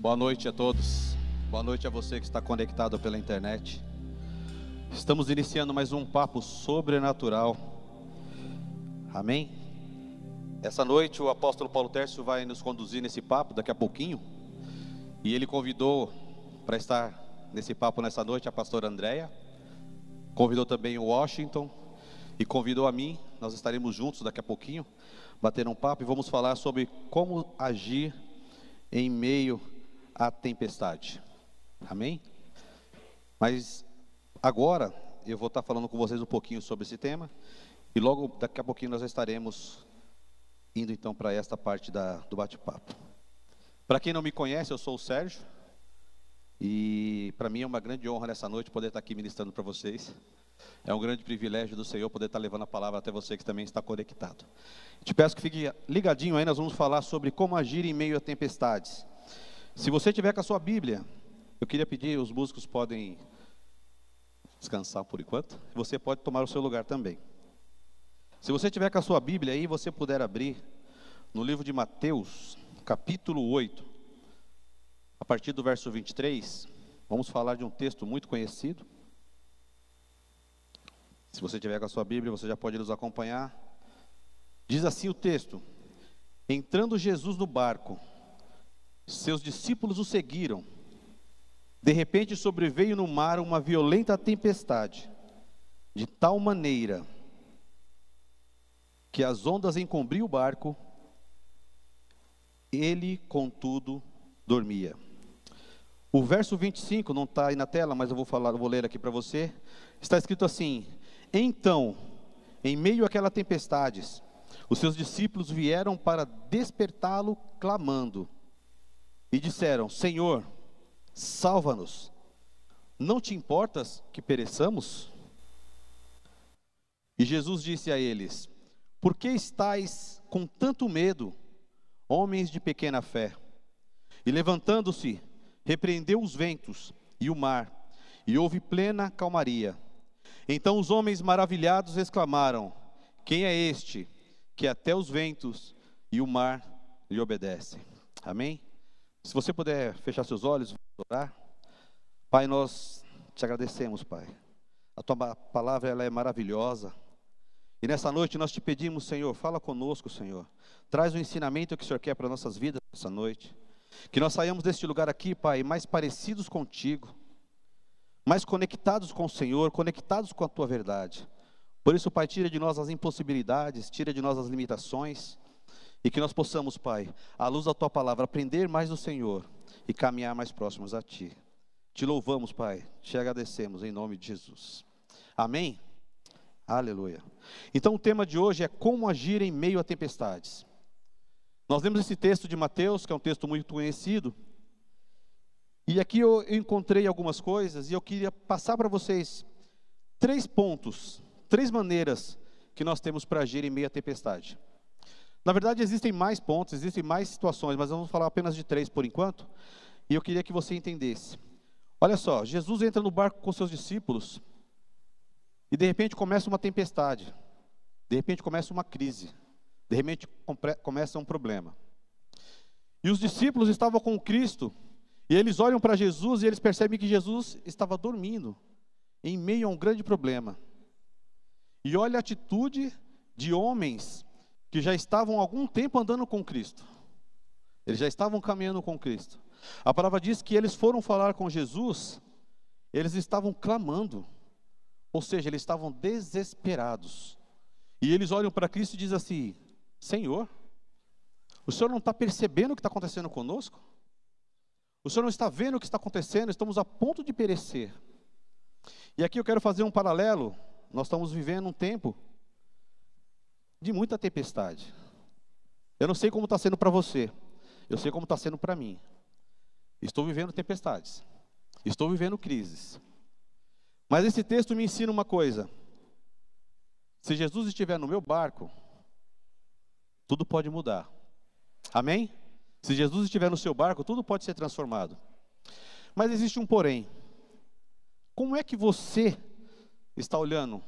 Boa noite a todos. Boa noite a você que está conectado pela internet. Estamos iniciando mais um papo sobrenatural. Amém? Essa noite o apóstolo Paulo Tércio vai nos conduzir nesse papo daqui a pouquinho. E ele convidou para estar nesse papo nessa noite a pastora Andréia. Convidou também o Washington e convidou a mim. Nós estaremos juntos daqui a pouquinho, bater um papo e vamos falar sobre como agir em meio à tempestade. Amém? Mas agora eu vou estar falando com vocês um pouquinho sobre esse tema e logo daqui a pouquinho nós estaremos indo então para esta parte da, do bate-papo. Para quem não me conhece, eu sou o Sérgio e para mim é uma grande honra nessa noite poder estar aqui ministrando para vocês. É um grande privilégio do Senhor poder estar levando a palavra até você que também está conectado. Te peço que fique ligadinho aí, nós vamos falar sobre como agir em meio a tempestades. Se você tiver com a sua Bíblia, eu queria pedir, os músicos podem descansar por enquanto. Você pode tomar o seu lugar também. Se você tiver com a sua Bíblia aí, você puder abrir no livro de Mateus, capítulo 8, a partir do verso 23, vamos falar de um texto muito conhecido. Se você tiver com a sua Bíblia, você já pode nos acompanhar. Diz assim o texto: Entrando Jesus no barco, seus discípulos o seguiram. De repente sobreveio no mar uma violenta tempestade, de tal maneira que as ondas encobriam o barco, ele, contudo, dormia. O verso 25 não está aí na tela, mas eu vou falar, eu vou ler aqui para você. Está escrito assim: Então, em meio àquela tempestades, os seus discípulos vieram para despertá-lo, clamando, e disseram: Senhor, salva-nos. Não te importas que pereçamos? E Jesus disse a eles: Por que estáis com tanto medo, homens de pequena fé? E levantando-se, repreendeu os ventos e o mar, e houve plena calmaria. Então os homens maravilhados exclamaram: Quem é este que até os ventos e o mar lhe obedecem? Amém? Se você puder fechar seus olhos, orar. Pai, nós te agradecemos, Pai. A tua palavra ela é maravilhosa. E nessa noite nós te pedimos, Senhor, fala conosco, Senhor. Traz o ensinamento que o Senhor quer para nossas vidas nessa noite. Que nós saiamos deste lugar aqui, Pai, mais parecidos contigo, mais conectados com o Senhor, conectados com a tua verdade. Por isso, Pai, tira de nós as impossibilidades, tira de nós as limitações, e que nós possamos, Pai, à luz da tua palavra, aprender mais do Senhor e caminhar mais próximos a ti. Te louvamos, Pai, te agradecemos em nome de Jesus. Amém? Aleluia. Então, o tema de hoje é como agir em meio a tempestades. Nós lemos esse texto de Mateus, que é um texto muito conhecido. E aqui eu encontrei algumas coisas e eu queria passar para vocês três pontos, três maneiras que nós temos para agir em meio à tempestade. Na verdade, existem mais pontos, existem mais situações, mas vamos falar apenas de três por enquanto. E eu queria que você entendesse. Olha só, Jesus entra no barco com seus discípulos e de repente começa uma tempestade, de repente começa uma crise, de repente começa um problema. E os discípulos estavam com Cristo e eles olham para Jesus e eles percebem que Jesus estava dormindo em meio a um grande problema. E olha a atitude de homens que já estavam algum tempo andando com Cristo. Eles já estavam caminhando com Cristo. A palavra diz que eles foram falar com Jesus, eles estavam clamando, ou seja, eles estavam desesperados. E eles olham para Cristo e dizem assim: Senhor, o Senhor não está percebendo o que está acontecendo conosco? O Senhor não está vendo o que está acontecendo? Estamos a ponto de perecer. E aqui eu quero fazer um paralelo. Nós estamos vivendo um tempo de muita tempestade. Eu não sei como está sendo para você, eu sei como está sendo para mim. Estou vivendo tempestades, estou vivendo crises. Mas esse texto me ensina uma coisa: se Jesus estiver no meu barco, tudo pode mudar. Amém? Se Jesus estiver no seu barco, tudo pode ser transformado. Mas existe um porém. Como é que você está olhando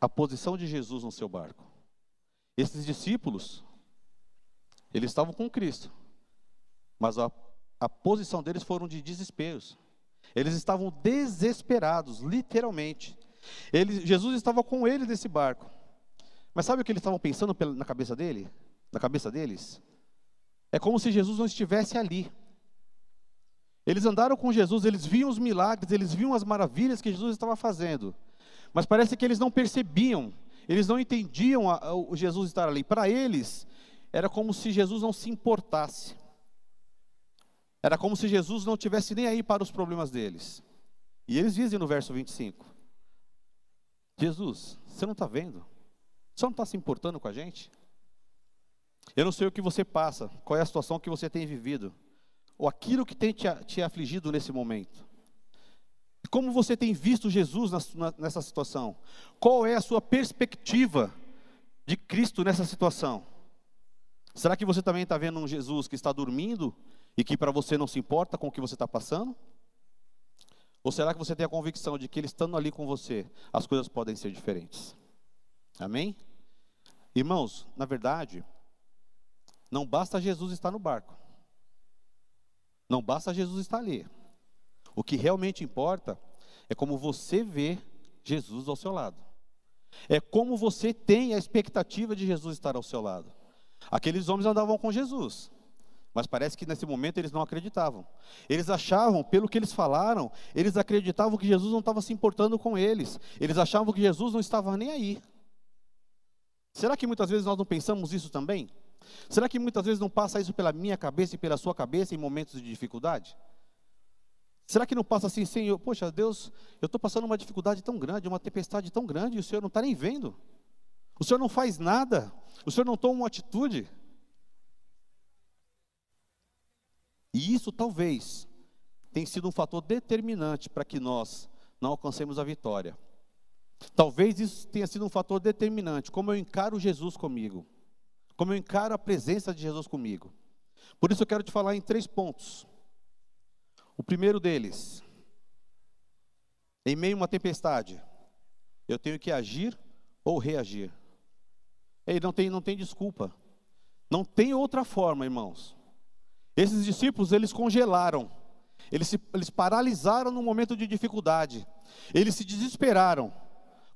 a posição de Jesus no seu barco. Esses discípulos, eles estavam com Cristo. mas a, a posição deles foram de desesperos. Eles estavam desesperados, literalmente. Jesus estava com eles nesse barco. Mas sabe o que eles estavam pensando na cabeça dele? Na cabeça deles? É como se Jesus não estivesse ali. Eles andaram com Jesus, eles viam os milagres, eles viam as maravilhas que Jesus estava fazendo. Mas parece que eles não percebiam, eles não entendiam o Jesus estar ali. Para eles, era como se Jesus não se importasse. Era como se Jesus não tivesse nem aí para os problemas deles. E eles dizem no verso 25: Jesus, você não está vendo? Você não está se importando com a gente? Eu não sei o que você passa, qual é a situação que você tem vivido, ou aquilo que tem te, te afligido nesse momento. Como você tem visto Jesus nessa situação? Qual é a sua perspectiva de Cristo nessa situação? Será que você também está vendo um Jesus que está dormindo e que para você não se importa com o que você está passando? Ou será que você tem a convicção de que ele estando ali com você, as coisas podem ser diferentes? Amém? Irmãos, na verdade, não basta Jesus estar no barco. Não basta Jesus estar ali. O que realmente importa é como você vê Jesus ao seu lado. É como você tem a expectativa de Jesus estar ao seu lado. Aqueles homens andavam com Jesus, mas parece que nesse momento eles não acreditavam. Eles achavam, pelo que eles falaram, eles acreditavam que Jesus não estava se importando com eles. Eles achavam que Jesus não estava nem aí. Será que muitas vezes nós não pensamos isso também? Será que muitas vezes não passa isso pela minha cabeça e pela sua cabeça em momentos de dificuldade? Será que não passa assim, Senhor, poxa, Deus, eu estou passando uma dificuldade tão grande, uma tempestade tão grande, e o Senhor não está nem vendo? O Senhor não faz nada? O Senhor não toma uma atitude? E isso talvez tenha sido um fator determinante para que nós não alcancemos a vitória. Talvez isso tenha sido um fator determinante, como eu encaro Jesus comigo, como eu encaro a presença de Jesus comigo. Por isso eu quero te falar em três pontos. O primeiro deles, em meio a uma tempestade, eu tenho que agir ou reagir. Ei, não tem, não tem desculpa. Não tem outra forma, irmãos. Esses discípulos, eles congelaram. Eles, se, eles paralisaram no momento de dificuldade. Eles se desesperaram.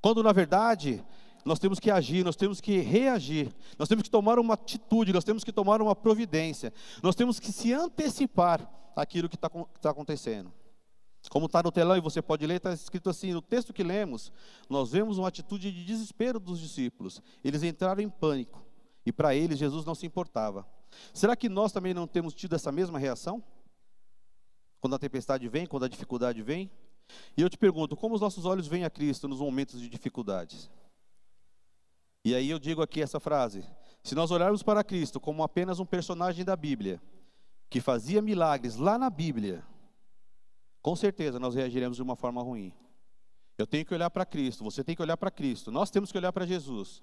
Quando, na verdade, nós temos que agir, nós temos que reagir, nós temos que tomar uma atitude, nós temos que tomar uma providência, nós temos que se antecipar àquilo que está tá acontecendo. Como está no telão e você pode ler, está escrito assim: no texto que lemos, nós vemos uma atitude de desespero dos discípulos. Eles entraram em pânico e para eles Jesus não se importava. Será que nós também não temos tido essa mesma reação? Quando a tempestade vem, quando a dificuldade vem? E eu te pergunto, como os nossos olhos veem a Cristo nos momentos de dificuldades? E aí eu digo aqui essa frase: se nós olharmos para Cristo como apenas um personagem da Bíblia, que fazia milagres lá na Bíblia, com certeza nós reagiremos de uma forma ruim. Eu tenho que olhar para Cristo, você tem que olhar para Cristo, nós temos que olhar para Jesus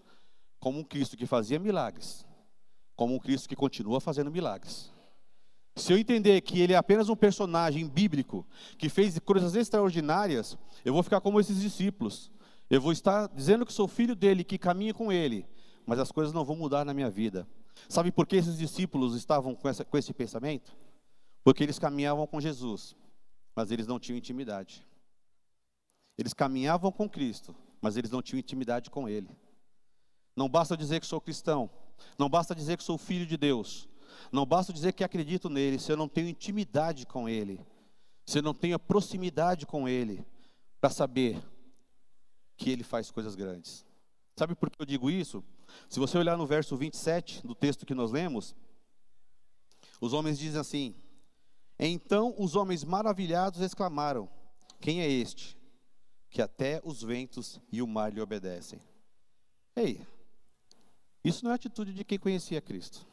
como um Cristo que fazia milagres, como um Cristo que continua fazendo milagres. Se eu entender que ele é apenas um personagem bíblico que fez coisas extraordinárias, eu vou ficar como esses discípulos. Eu vou estar dizendo que sou filho dele, que caminho com ele, mas as coisas não vão mudar na minha vida. Sabe por que esses discípulos estavam com, essa, com esse pensamento? Porque eles caminhavam com Jesus, mas eles não tinham intimidade. Eles caminhavam com Cristo, mas eles não tinham intimidade com Ele. Não basta dizer que sou cristão, não basta dizer que sou filho de Deus. Não basta dizer que acredito nele, se eu não tenho intimidade com ele, se eu não tenho proximidade com ele, para saber que ele faz coisas grandes. Sabe por que eu digo isso? Se você olhar no verso 27 do texto que nós lemos, os homens dizem assim: Então os homens maravilhados exclamaram: Quem é este? Que até os ventos e o mar lhe obedecem. Ei, isso não é atitude de quem conhecia Cristo.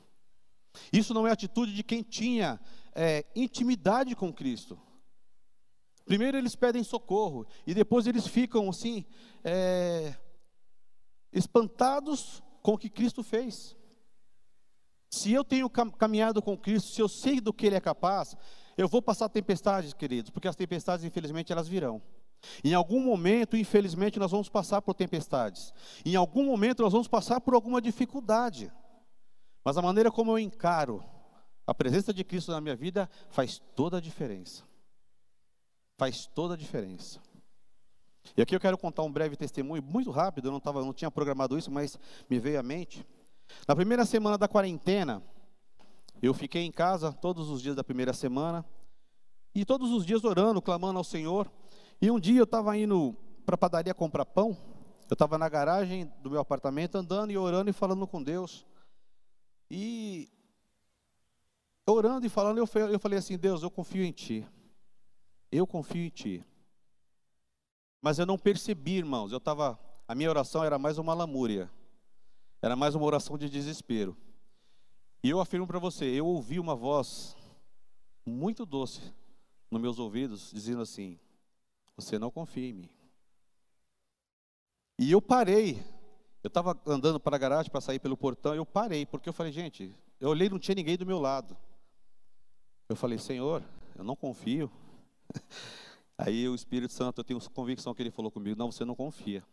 Isso não é atitude de quem tinha é, intimidade com Cristo. Primeiro eles pedem socorro e depois eles ficam assim é, espantados com o que Cristo fez. Se eu tenho caminhado com Cristo, se eu sei do que Ele é capaz, eu vou passar tempestades, queridos, porque as tempestades, infelizmente, elas virão. Em algum momento, infelizmente, nós vamos passar por tempestades. Em algum momento, nós vamos passar por alguma dificuldade. Mas a maneira como eu encaro A presença de Cristo na minha vida faz toda a diferença. Faz toda a diferença. E aqui eu quero contar um breve testemunho, muito rápido, eu não, tava, não tinha programado isso, mas me veio à mente. Na primeira semana da quarentena, eu fiquei em casa todos os dias da primeira semana, e todos os dias orando, clamando ao Senhor. E um dia eu estava indo para a padaria comprar pão, eu estava na garagem do meu apartamento andando e orando e falando com Deus. E orando e falando, eu falei assim: Deus, eu confio em Ti. Eu confio em Ti. Mas eu não percebi, irmãos. Eu estava. A minha oração era mais uma lamúria. Era mais uma oração de desespero. E eu afirmo para você: eu ouvi uma voz muito doce nos meus ouvidos, dizendo assim: Você não confia em mim. E eu parei. Eu estava andando para a garagem para sair pelo portão. Eu parei, porque eu falei: Gente, eu olhei, não tinha ninguém do meu lado. Eu falei, Senhor, eu não confio. Aí o Espírito Santo, eu tenho convicção que ele falou comigo: não, você não confia.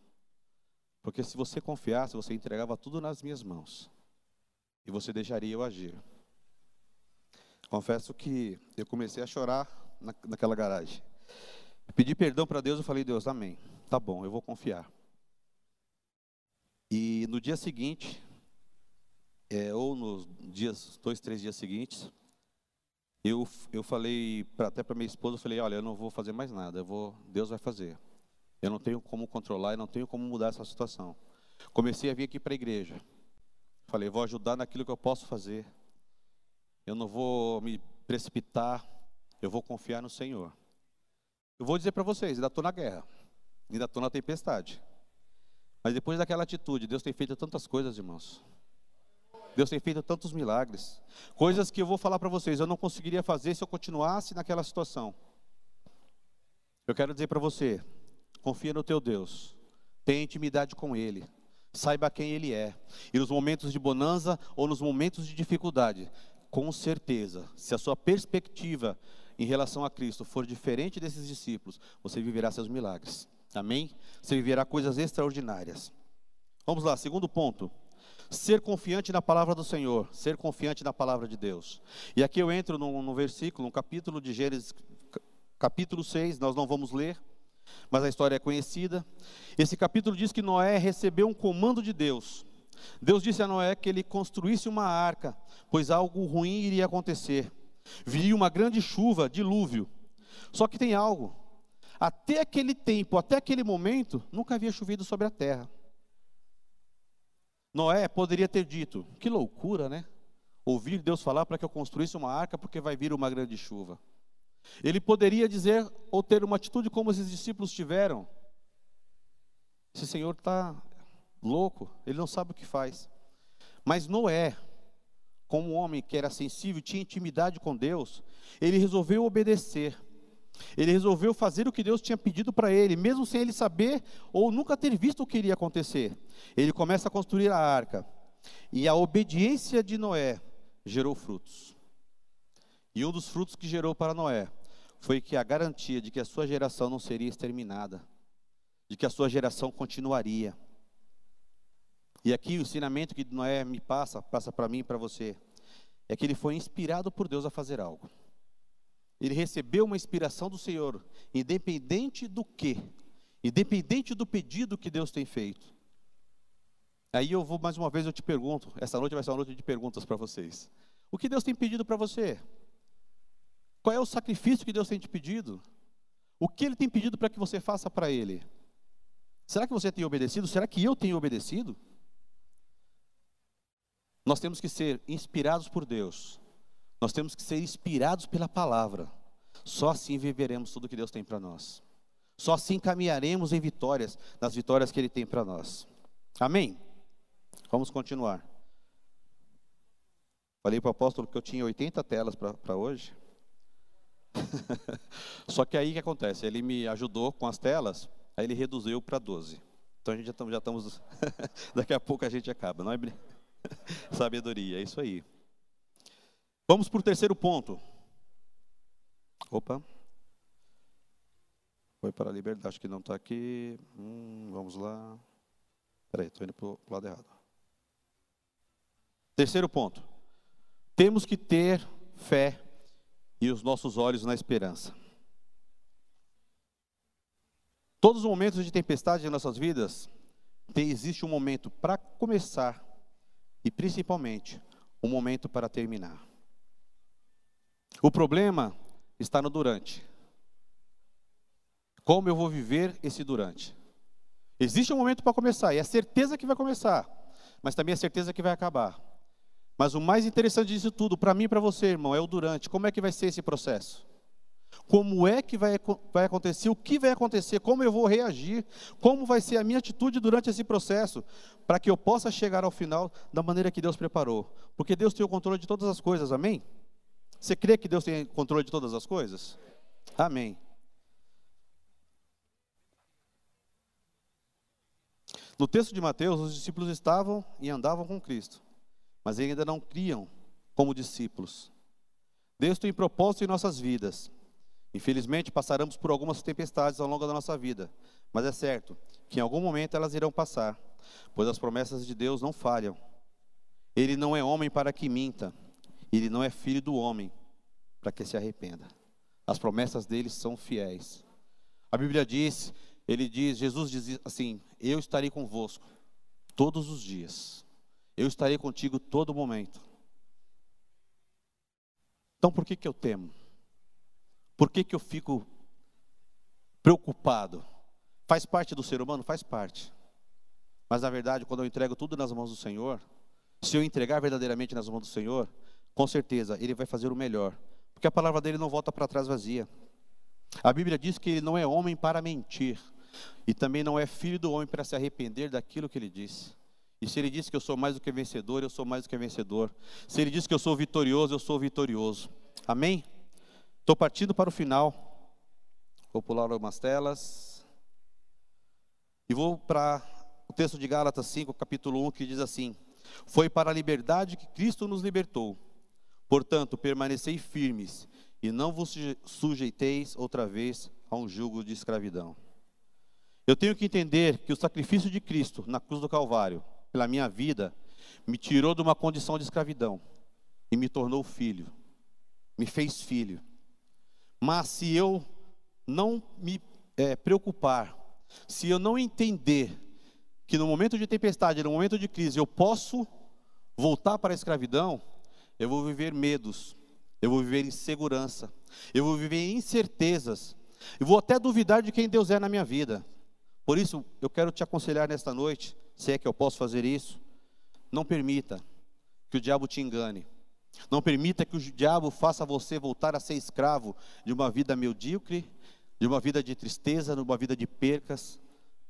Porque se você confiasse, você entregava tudo nas minhas mãos. E você deixaria eu agir. Confesso que eu comecei a chorar na, naquela garagem. Pedi perdão para Deus, eu falei: Deus, amém. Tá bom, eu vou confiar. E no dia seguinte, é, ou nos dias, dois, três dias seguintes, eu, eu falei pra, até para minha esposa, eu falei, olha, eu não vou fazer mais nada, eu vou, Deus vai fazer. Eu não tenho como controlar e não tenho como mudar essa situação. Comecei a vir aqui para a igreja. Falei, vou ajudar naquilo que eu posso fazer. Eu não vou me precipitar, eu vou confiar no Senhor. Eu vou dizer para vocês, ainda estou na guerra, ainda estou na tempestade. Mas depois daquela atitude, Deus tem feito tantas coisas, irmãos. Deus tem feito tantos milagres. Coisas que eu vou falar para vocês, eu não conseguiria fazer se eu continuasse naquela situação. Eu quero dizer para você, confia no teu Deus. Tenha intimidade com Ele. Saiba quem Ele é. E nos momentos de bonança ou nos momentos de dificuldade, com certeza, se a sua perspectiva em relação a Cristo for diferente desses discípulos, você viverá seus milagres. Amém? Você viverá coisas extraordinárias. Vamos lá, segundo ponto. Ser confiante na palavra do Senhor, ser confiante na palavra de Deus. E aqui eu entro no versículo, no capítulo de Gênesis, capítulo 6, nós não vamos ler, mas a história é conhecida. Esse capítulo diz que Noé recebeu um comando de Deus. Deus disse a Noé que ele construísse uma arca, pois algo ruim iria acontecer. Viria uma grande chuva, dilúvio. Só que tem algo. Até aquele tempo, até aquele momento, nunca havia chovido sobre a terra. Noé poderia ter dito: que loucura, né? Ouvir Deus falar para que eu construísse uma arca porque vai vir uma grande chuva. Ele poderia dizer ou ter uma atitude como esses discípulos tiveram. Esse Senhor está louco, ele não sabe o que faz. Mas Noé, como um homem que era sensível, tinha intimidade com Deus, ele resolveu obedecer. Ele resolveu fazer o que Deus tinha pedido para ele, mesmo sem ele saber ou nunca ter visto o que iria acontecer. Ele começa a construir a arca. E a obediência de Noé gerou frutos. E um dos frutos que gerou para Noé foi que a garantia de que a sua geração não seria exterminada, de que a sua geração continuaria. E aqui o ensinamento que Noé me passa, passa para mim e para você, é que ele foi inspirado por Deus a fazer algo. Ele recebeu uma inspiração do Senhor, independente do que, independente do pedido que Deus tem feito. Aí eu vou mais uma vez eu te pergunto, essa noite vai ser uma noite de perguntas para vocês. O que Deus tem pedido para você? Qual é o sacrifício que Deus tem te pedido? O que Ele tem pedido para que você faça para Ele? Será que você tem obedecido? Será que eu tenho obedecido? Nós temos que ser inspirados por Deus nós temos que ser inspirados pela palavra. Só assim viveremos tudo que Deus tem para nós. Só assim caminharemos em vitórias, nas vitórias que Ele tem para nós. Amém? Vamos continuar. Falei para o apóstolo que eu tinha 80 telas para hoje. Só que aí o que acontece? Ele me ajudou com as telas, aí ele reduziu para 12. Então a gente já já estamos daqui a pouco a gente acaba, não é? Sabedoria, é isso aí. Vamos para o terceiro ponto. Opa. Foi para a liberdade, acho que não está aqui. Hum, vamos lá. Peraí, estou indo para o lado errado. Terceiro ponto. Temos que ter fé e os nossos olhos na esperança. Todos os momentos de tempestade em nossas vidas, tem, existe um momento para começar e principalmente um momento para terminar. O problema está no durante. Como eu vou viver esse durante? Existe um momento para começar, e é certeza que vai começar, mas também é certeza que vai acabar. Mas o mais interessante disso tudo, para mim e para você, irmão, é o durante. Como é que vai ser esse processo? Como é que vai, vai acontecer? O que vai acontecer? Como eu vou reagir? Como vai ser a minha atitude durante esse processo? Para que eu possa chegar ao final da maneira que Deus preparou. Porque Deus tem o controle de todas as coisas, amém? Você crê que Deus tem controle de todas as coisas? Amém. No texto de Mateus, os discípulos estavam e andavam com Cristo, mas ainda não criam como discípulos. Deus tem propósito em nossas vidas. Infelizmente, passaremos por algumas tempestades ao longo da nossa vida, mas é certo que em algum momento elas irão passar, pois as promessas de Deus não falham. Ele não é homem para que minta, ele não é filho do homem para que se arrependa. As promessas dele são fiéis. A Bíblia diz, ele diz, Jesus diz assim: Eu estarei convosco todos os dias. Eu estarei contigo todo momento. Então por que que eu temo? Por que, que eu fico preocupado? Faz parte do ser humano? Faz parte. Mas na verdade, quando eu entrego tudo nas mãos do Senhor, se eu entregar verdadeiramente nas mãos do Senhor, com certeza Ele vai fazer o melhor. Porque a palavra dele não volta para trás vazia. A Bíblia diz que ele não é homem para mentir. E também não é filho do homem para se arrepender daquilo que ele disse. E se ele disse que eu sou mais do que vencedor, eu sou mais do que vencedor. Se ele disse que eu sou vitorioso, eu sou vitorioso. Amém? Estou partindo para o final. Vou pular algumas telas. E vou para o texto de Gálatas 5, capítulo 1, que diz assim: Foi para a liberdade que Cristo nos libertou. Portanto, permanecei firmes e não vos sujeiteis outra vez a um jugo de escravidão. Eu tenho que entender que o sacrifício de Cristo na cruz do Calvário, pela minha vida, me tirou de uma condição de escravidão e me tornou filho, me fez filho. Mas se eu não me é, preocupar, se eu não entender que no momento de tempestade, no momento de crise, eu posso voltar para a escravidão, eu vou viver medos, eu vou viver insegurança, eu vou viver incertezas, eu vou até duvidar de quem Deus é na minha vida. Por isso, eu quero te aconselhar nesta noite, se é que eu posso fazer isso, não permita que o diabo te engane. Não permita que o diabo faça você voltar a ser escravo de uma vida medíocre, de uma vida de tristeza, de uma vida de percas,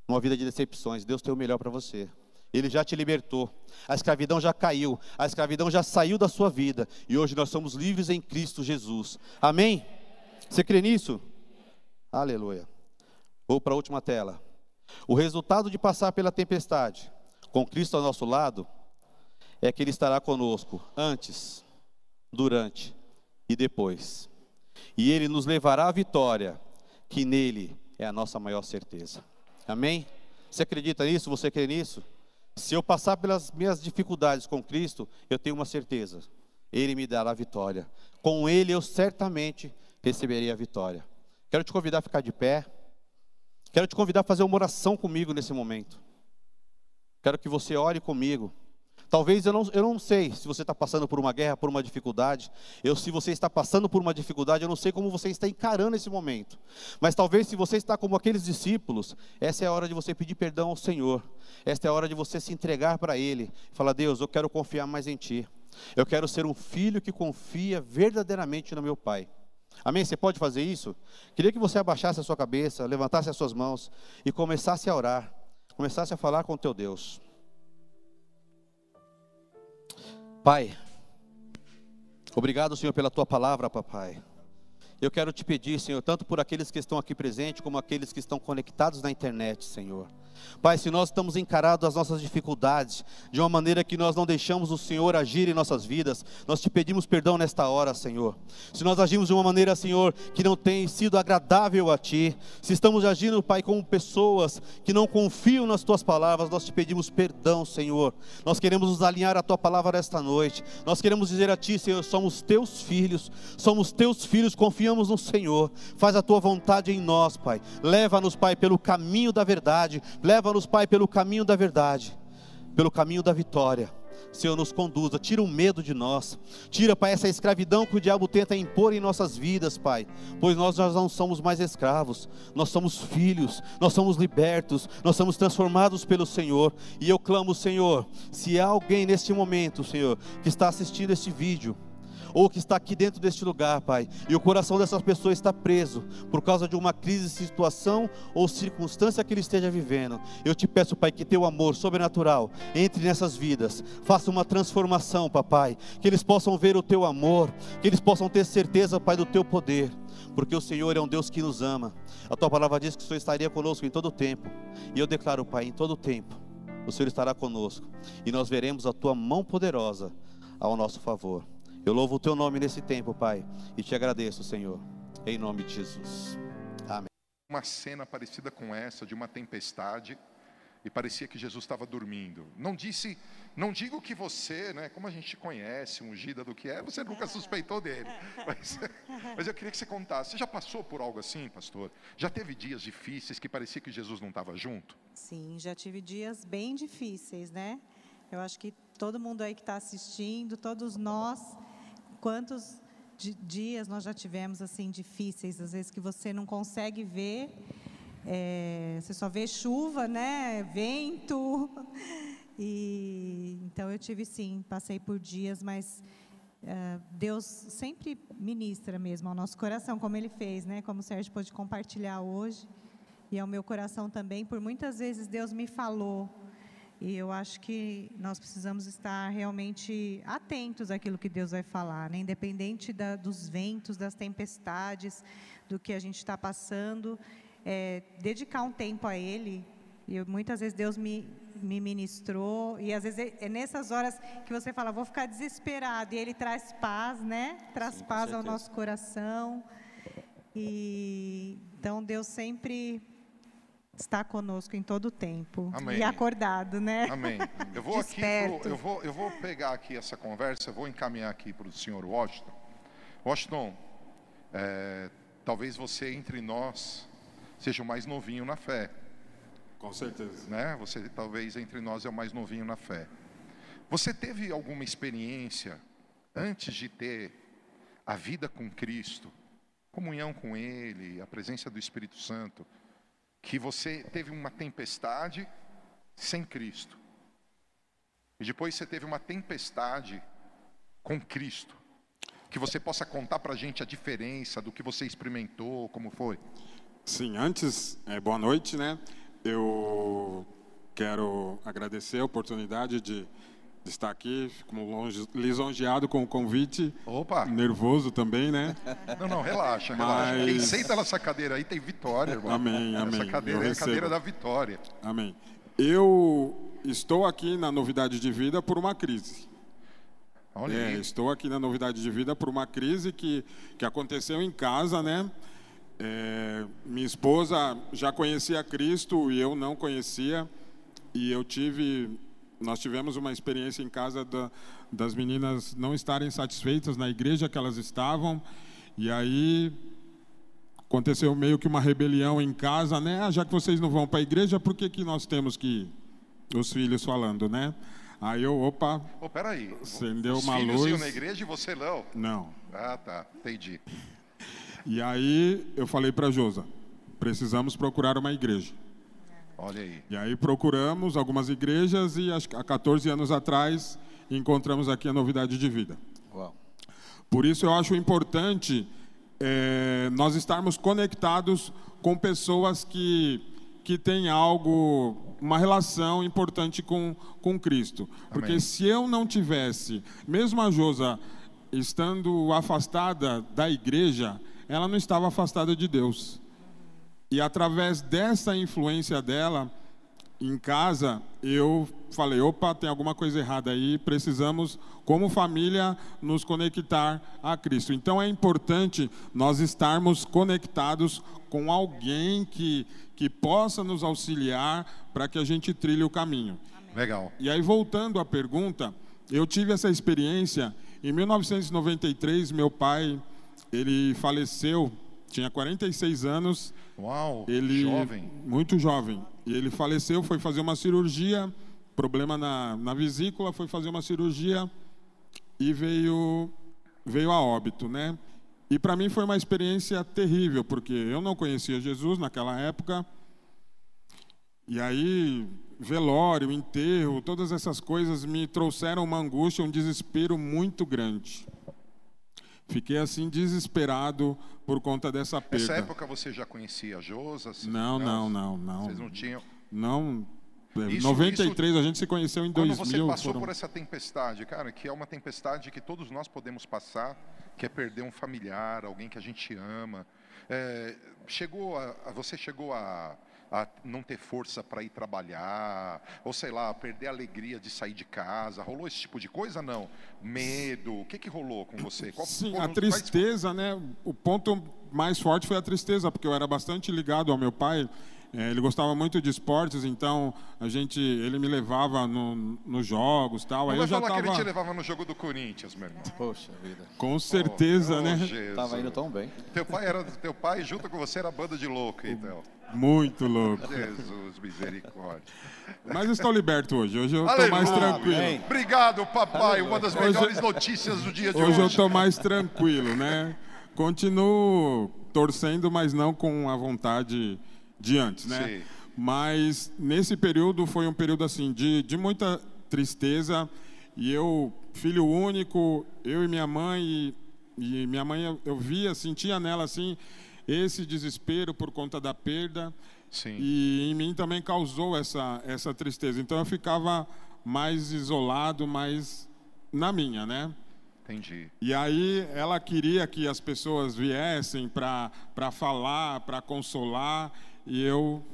uma vida de decepções. Deus tem o melhor para você. Ele já te libertou. A escravidão já caiu. A escravidão já saiu da sua vida. E hoje nós somos livres em Cristo Jesus. Amém? Você crê nisso? Aleluia. Vou para a última tela. O resultado de passar pela tempestade, com Cristo ao nosso lado, é que Ele estará conosco antes, durante e depois. E Ele nos levará à vitória, que nele é a nossa maior certeza. Amém? Você acredita nisso? Você crê nisso? Se eu passar pelas minhas dificuldades com Cristo, eu tenho uma certeza: Ele me dará a vitória. Com Ele eu certamente receberei a vitória. Quero te convidar a ficar de pé. Quero te convidar a fazer uma oração comigo nesse momento. Quero que você ore comigo. Talvez eu não, eu não sei se você está passando por uma guerra, por uma dificuldade. Eu, se você está passando por uma dificuldade, eu não sei como você está encarando esse momento. Mas talvez se você está como aqueles discípulos, essa é a hora de você pedir perdão ao Senhor. Esta é a hora de você se entregar para Ele. Falar, Deus, eu quero confiar mais em Ti. Eu quero ser um filho que confia verdadeiramente no meu Pai. Amém? Você pode fazer isso? Queria que você abaixasse a sua cabeça, levantasse as suas mãos e começasse a orar. Começasse a falar com o teu Deus. Pai, obrigado, Senhor, pela tua palavra, papai. Eu quero te pedir, Senhor, tanto por aqueles que estão aqui presentes, como aqueles que estão conectados na internet, Senhor. Pai, se nós estamos encarados as nossas dificuldades de uma maneira que nós não deixamos o Senhor agir em nossas vidas, nós te pedimos perdão nesta hora, Senhor. Se nós agimos de uma maneira, Senhor, que não tem sido agradável a Ti, se estamos agindo, Pai, como pessoas que não confiam nas Tuas palavras, nós te pedimos perdão, Senhor. Nós queremos nos alinhar à Tua palavra esta noite. Nós queremos dizer a Ti, Senhor, somos Teus filhos, somos Teus filhos, confiamos no Senhor. Faz a Tua vontade em nós, Pai. Leva-nos, Pai, pelo caminho da verdade. Leva-nos Pai, pelo caminho da verdade, pelo caminho da vitória. Senhor, nos conduza, tira o medo de nós, tira, Pai, essa escravidão que o diabo tenta impor em nossas vidas, Pai, pois nós, nós não somos mais escravos, nós somos filhos, nós somos libertos, nós somos transformados pelo Senhor, e eu clamo, Senhor, se há alguém neste momento, Senhor, que está assistindo este vídeo, ou que está aqui dentro deste lugar, Pai, e o coração dessas pessoas está preso por causa de uma crise, situação ou circunstância que ele esteja vivendo. Eu te peço, Pai, que teu amor sobrenatural entre nessas vidas, faça uma transformação, Papai, que eles possam ver o teu amor, que eles possam ter certeza, Pai, do teu poder, porque o Senhor é um Deus que nos ama. A tua palavra diz que o Senhor estaria conosco em todo o tempo, e eu declaro, Pai, em todo o tempo o Senhor estará conosco e nós veremos a tua mão poderosa ao nosso favor. Eu louvo o teu nome nesse tempo, Pai, e te agradeço, Senhor, em nome de Jesus. Amém. Uma cena parecida com essa, de uma tempestade, e parecia que Jesus estava dormindo. Não disse, não digo que você, né, como a gente conhece, ungida do que é, você nunca suspeitou dele. Mas, mas eu queria que você contasse. Você já passou por algo assim, pastor? Já teve dias difíceis que parecia que Jesus não estava junto? Sim, já tive dias bem difíceis, né? Eu acho que todo mundo aí que está assistindo, todos nós Quantos dias nós já tivemos assim difíceis, às vezes que você não consegue ver, é, você só vê chuva, né, vento. E então eu tive sim, passei por dias, mas uh, Deus sempre ministra mesmo ao nosso coração, como Ele fez, né, como o Sérgio pôde compartilhar hoje, e ao meu coração também. Por muitas vezes Deus me falou e eu acho que nós precisamos estar realmente atentos àquilo que Deus vai falar, né? independente da, dos ventos, das tempestades, do que a gente está passando, é, dedicar um tempo a Ele. E muitas vezes Deus me, me ministrou, e às vezes é, é nessas horas que você fala, vou ficar desesperado, e Ele traz paz, né? Traz Sim, paz ao nosso coração. E então Deus sempre está conosco em todo o tempo. Amém. E acordado, né? Amém. Eu vou aqui, pro, eu vou, eu vou pegar aqui essa conversa, vou encaminhar aqui para o senhor Washington. Washington, é, talvez você entre nós seja o mais novinho na fé. Com certeza. Né? Você talvez entre nós é o mais novinho na fé. Você teve alguma experiência antes de ter a vida com Cristo, comunhão com Ele, a presença do Espírito Santo? Que você teve uma tempestade sem Cristo. E depois você teve uma tempestade com Cristo. Que você possa contar para a gente a diferença do que você experimentou, como foi. Sim, antes, é, boa noite, né? Eu quero agradecer a oportunidade de estar aqui, fico lisonjeado com o convite. Opa! Nervoso também, né? Não, não, relaxa, Mas... relaxa. Quem senta nessa cadeira aí tem vitória, irmão. Amém, amém. Essa cadeira é a cadeira da vitória. Amém. Eu estou aqui na Novidade de Vida por uma crise. Olha é, estou aqui na Novidade de Vida por uma crise que, que aconteceu em casa, né? É, minha esposa já conhecia Cristo e eu não conhecia. E eu tive nós tivemos uma experiência em casa da, das meninas não estarem satisfeitas na igreja que elas estavam, e aí aconteceu meio que uma rebelião em casa, né? Ah, já que vocês não vão para a igreja, por que, que nós temos que ir? Os filhos falando, né? Aí eu, opa. Oh, peraí. Acendeu Os uma filhos luz. Iam na igreja e você não? Não. Ah, tá. Entendi. E aí eu falei para Josa, precisamos procurar uma igreja. Olha aí. E aí procuramos algumas igrejas e há 14 anos atrás encontramos aqui a novidade de vida. Uau. Por isso eu acho importante é, nós estarmos conectados com pessoas que, que têm algo, uma relação importante com, com Cristo. Porque Amém. se eu não tivesse, mesmo a Josa estando afastada da igreja, ela não estava afastada de Deus. E através dessa influência dela, em casa, eu falei: opa, tem alguma coisa errada aí, precisamos, como família, nos conectar a Cristo. Então é importante nós estarmos conectados com alguém que, que possa nos auxiliar para que a gente trilhe o caminho. Legal. E aí, voltando à pergunta, eu tive essa experiência em 1993. Meu pai, ele faleceu, tinha 46 anos. Uau, Ele jovem. muito jovem. E ele faleceu, foi fazer uma cirurgia, problema na, na vesícula, foi fazer uma cirurgia e veio veio a óbito, né? E para mim foi uma experiência terrível, porque eu não conhecia Jesus naquela época. E aí, velório, enterro, todas essas coisas me trouxeram uma angústia, um desespero muito grande. Fiquei assim desesperado por conta dessa perda. Nessa época você já conhecia a Josa? Não, não, não, não. Vocês não tinham. Não. Em Isso- 93 a gente se conheceu em Quando 2000. você passou foram- por essa tempestade, cara, que é uma tempestade que todos nós podemos passar, que é perder um familiar, alguém que a gente ama. É, chegou a- você chegou a, a não ter força para ir trabalhar, ou sei lá, perder a alegria de sair de casa. Rolou esse tipo de coisa? Não. Medo. O que, que rolou com você? Qual Sim, foram a tristeza, né? O ponto mais forte foi a tristeza, porque eu era bastante ligado ao meu pai. Eh, Ele gostava muito de esportes, então a gente, ele me levava no, nos jogos, tal. Não Aí vai eu já falar que ele te levava no jogo do Corinthians, meu irmão. Poxa vida. com certeza, Oh, né? Jesus. Tava indo tão bem. Teu pai era teu pai junto com você era banda de louco, então. Muito louco. Jesus, misericórdia. Mas estou liberto hoje. Hoje eu estou Aleluia. mais tranquilo. Amém. Obrigado, papai. Uma das melhores notícias do dia de Hoje hoje. eu estou mais tranquilo, né? Continuo torcendo, mas não com a vontade de antes, né? Sim. Mas nesse período foi um período assim de, de muita tristeza e eu, filho único, eu e minha mãe e, e minha mãe eu, eu via, sentia nela assim esse desespero por conta da perda Sim. e em mim também causou essa essa tristeza. Então eu ficava mais isolado, mais na minha, né? Entendi. E aí ela queria que as pessoas viessem para falar, para consolar, e eu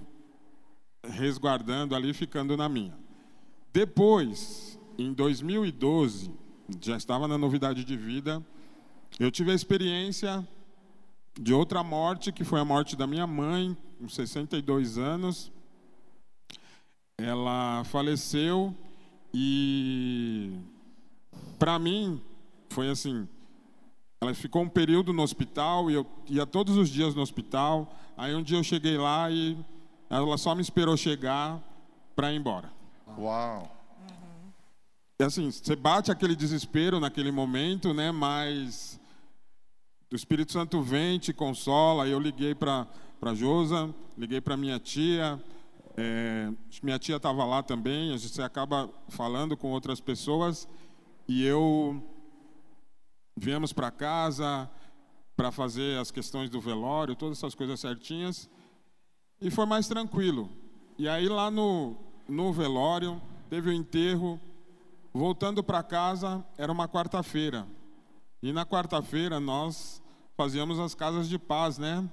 resguardando ali, ficando na minha. Depois, em 2012, já estava na novidade de vida, eu tive a experiência de outra morte, que foi a morte da minha mãe, com 62 anos. Ela faleceu e, para mim, foi assim. Ela ficou um período no hospital e eu ia todos os dias no hospital. Aí um dia eu cheguei lá e ela só me esperou chegar para ir embora. Uau. E assim, você bate aquele desespero naquele momento, né? Mas o Espírito Santo vem, te consola. Eu liguei para para Josa, liguei para minha tia. é, minha tia estava lá também. A gente acaba falando com outras pessoas e eu viemos para casa para fazer as questões do velório, todas essas coisas certinhas. E foi mais tranquilo. E aí lá no, no velório, teve o enterro. Voltando para casa, era uma quarta-feira. E na quarta-feira nós fazíamos as casas de paz, né?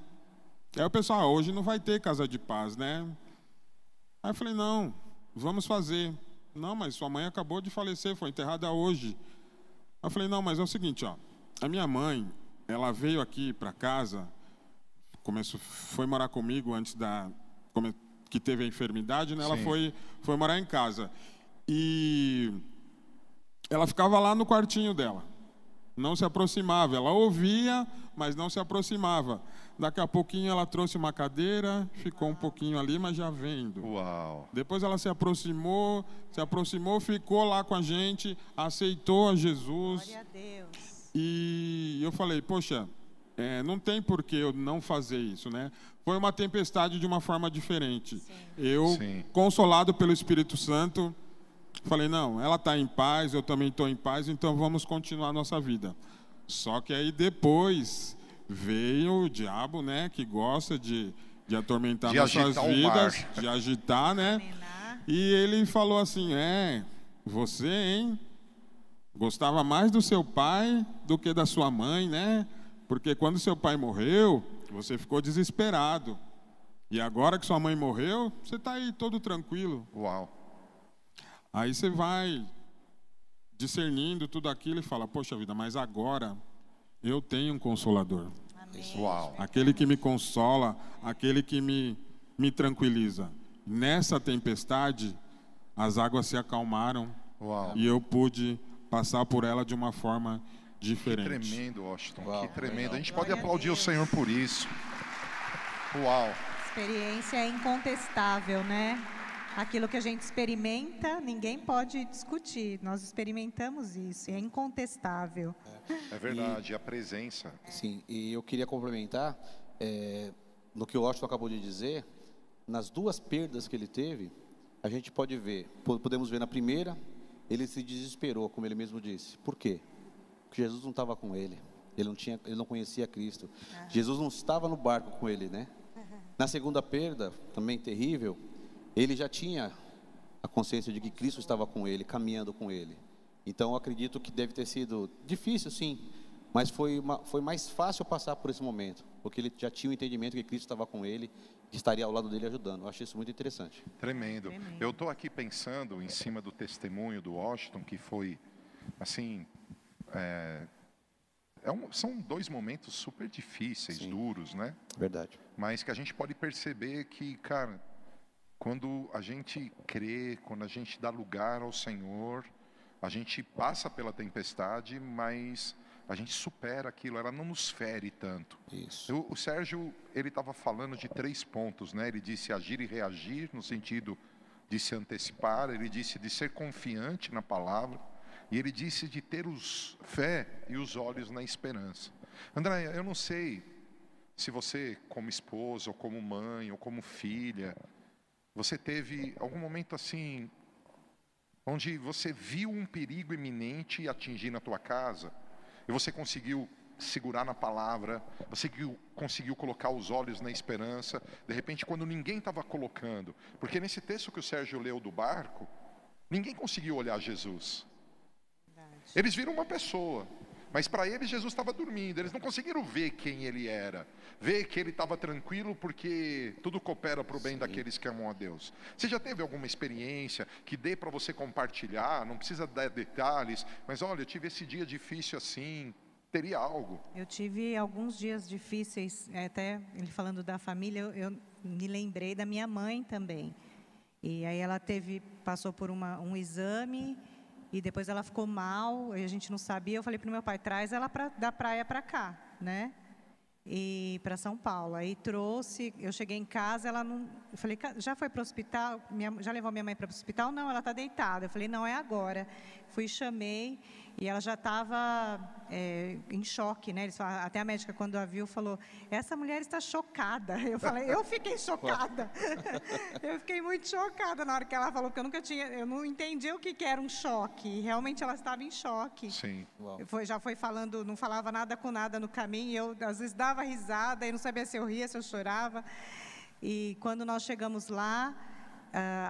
Aí o pessoal, ah, hoje não vai ter casa de paz, né? Aí eu falei, não, vamos fazer. Não, mas sua mãe acabou de falecer, foi enterrada hoje. Aí eu falei, não, mas é o seguinte, ó. A minha mãe, ela veio aqui para casa, começou, foi morar comigo antes da come- que teve a enfermidade, né? Ela Sim. foi foi morar em casa e ela ficava lá no quartinho dela, não se aproximava. Ela ouvia, mas não se aproximava. Daqui a pouquinho ela trouxe uma cadeira, ficou um pouquinho ali, mas já vendo. Uau. Depois ela se aproximou, se aproximou, ficou lá com a gente, aceitou a Jesus. Glória a Deus. E eu falei, poxa, é, não tem por que eu não fazer isso, né? Foi uma tempestade de uma forma diferente. Eu, Sim. consolado pelo Espírito Santo, falei, não, ela está em paz, eu também estou em paz, então vamos continuar a nossa vida. Só que aí depois veio o diabo, né, que gosta de, de atormentar De nossas vidas, de agitar, né? E ele falou assim: É, você, hein? Gostava mais do seu pai do que da sua mãe, né? Porque quando seu pai morreu, você ficou desesperado. E agora que sua mãe morreu, você está aí todo tranquilo. Uau. Aí você vai discernindo tudo aquilo e fala: Poxa vida, mas agora eu tenho um consolador. Uau. Aquele que me consola, aquele que me, me tranquiliza. Nessa tempestade, as águas se acalmaram Uau. e eu pude passar por ela de uma forma Que diferente. tremendo, Washington. Uau, que tremendo. legal. A gente pode Glória aplaudir o. Senhor por isso. Uau. Experiência é incontestável, né? Aquilo que a gente experimenta, ninguém pode discutir. Nós experimentamos isso, e é incontestável. É verdade, a presença. Sim, e eu queria complementar é, no que o Washington acabou de dizer, nas duas perdas que ele teve, a gente pode ver, po- podemos ver na primeira, ele se desesperou, como ele mesmo disse. Por quê? Porque Jesus não estava com ele. Ele não tinha, ele não conhecia Cristo. Jesus não estava no barco com ele, né? Na segunda perda, também terrível, ele já tinha a consciência de que Cristo estava com ele, caminhando com ele. Então, eu acredito que deve ter sido difícil, sim, mas foi, uma- foi mais fácil passar por esse momento, porque ele já tinha o entendimento que Cristo estava com ele, que estaria ao lado dele ajudando. Eu achei isso muito interessante. Tremendo. Tremendo. Eu estou aqui pensando em cima do testemunho do Washington, que foi, assim, é, é um- são dois momentos super difíceis, Sim. duros, né? Verdade. Mas que a gente pode perceber que, cara, quando a gente crê, quando a gente dá lugar ao Senhor, a gente passa pela tempestade, mas a gente supera aquilo, ela não nos fere tanto. Isso. O, o Sérgio, ele estava falando de três pontos, né? Ele disse agir e reagir, no sentido de se antecipar, ele disse de ser confiante na palavra, e ele disse de ter os fé e os olhos na esperança. André, eu não sei se você, como esposa, ou como mãe, ou como filha, você teve algum momento assim, onde você viu um perigo iminente atingir na tua casa, e você conseguiu segurar na palavra, você conseguiu, colocar os olhos na esperança, de repente quando ninguém estava colocando, porque nesse texto que o Sérgio leu do barco, ninguém conseguiu olhar Jesus. Eles viram uma pessoa, mas para eles Jesus estava dormindo, eles não conseguiram ver quem ele era, ver que ele estava tranquilo porque tudo coopera para o bem daqueles que amam a Deus. Você já teve alguma experiência que dê para você compartilhar? Não precisa dar detalhes, mas olha, eu tive esse dia difícil assim, teria algo. Eu tive alguns dias difíceis, é, até ele falando da família, eu, eu me lembrei da minha mãe também. E aí ela teve, passou por uma, um exame e depois ela ficou mal, a gente não sabia. Eu falei para o meu pai, traz ela pra, da praia para cá, né? E para São Paulo. Aí trouxe, eu cheguei em casa, ela não. Eu falei, "Ca- já foi para o hospital? Minha- já levou minha mãe para o hospital? Não, ela está deitada. Eu falei, não, é agora. Fui, chamei, e ela já estava em choque, né? Eles falam- até a médica, quando a viu, falou: essa mulher está chocada. Eu falei, eu fiquei chocada. eu fiquei muito chocada na hora que ela falou, porque eu nunca tinha, eu não entendi o que, que era um choque. E realmente ela estava em choque. Sim. Foi, já foi falando, não falava nada com nada no caminho, eu às vezes dava risada e não sabia se eu ria, se eu chorava. E quando nós chegamos lá,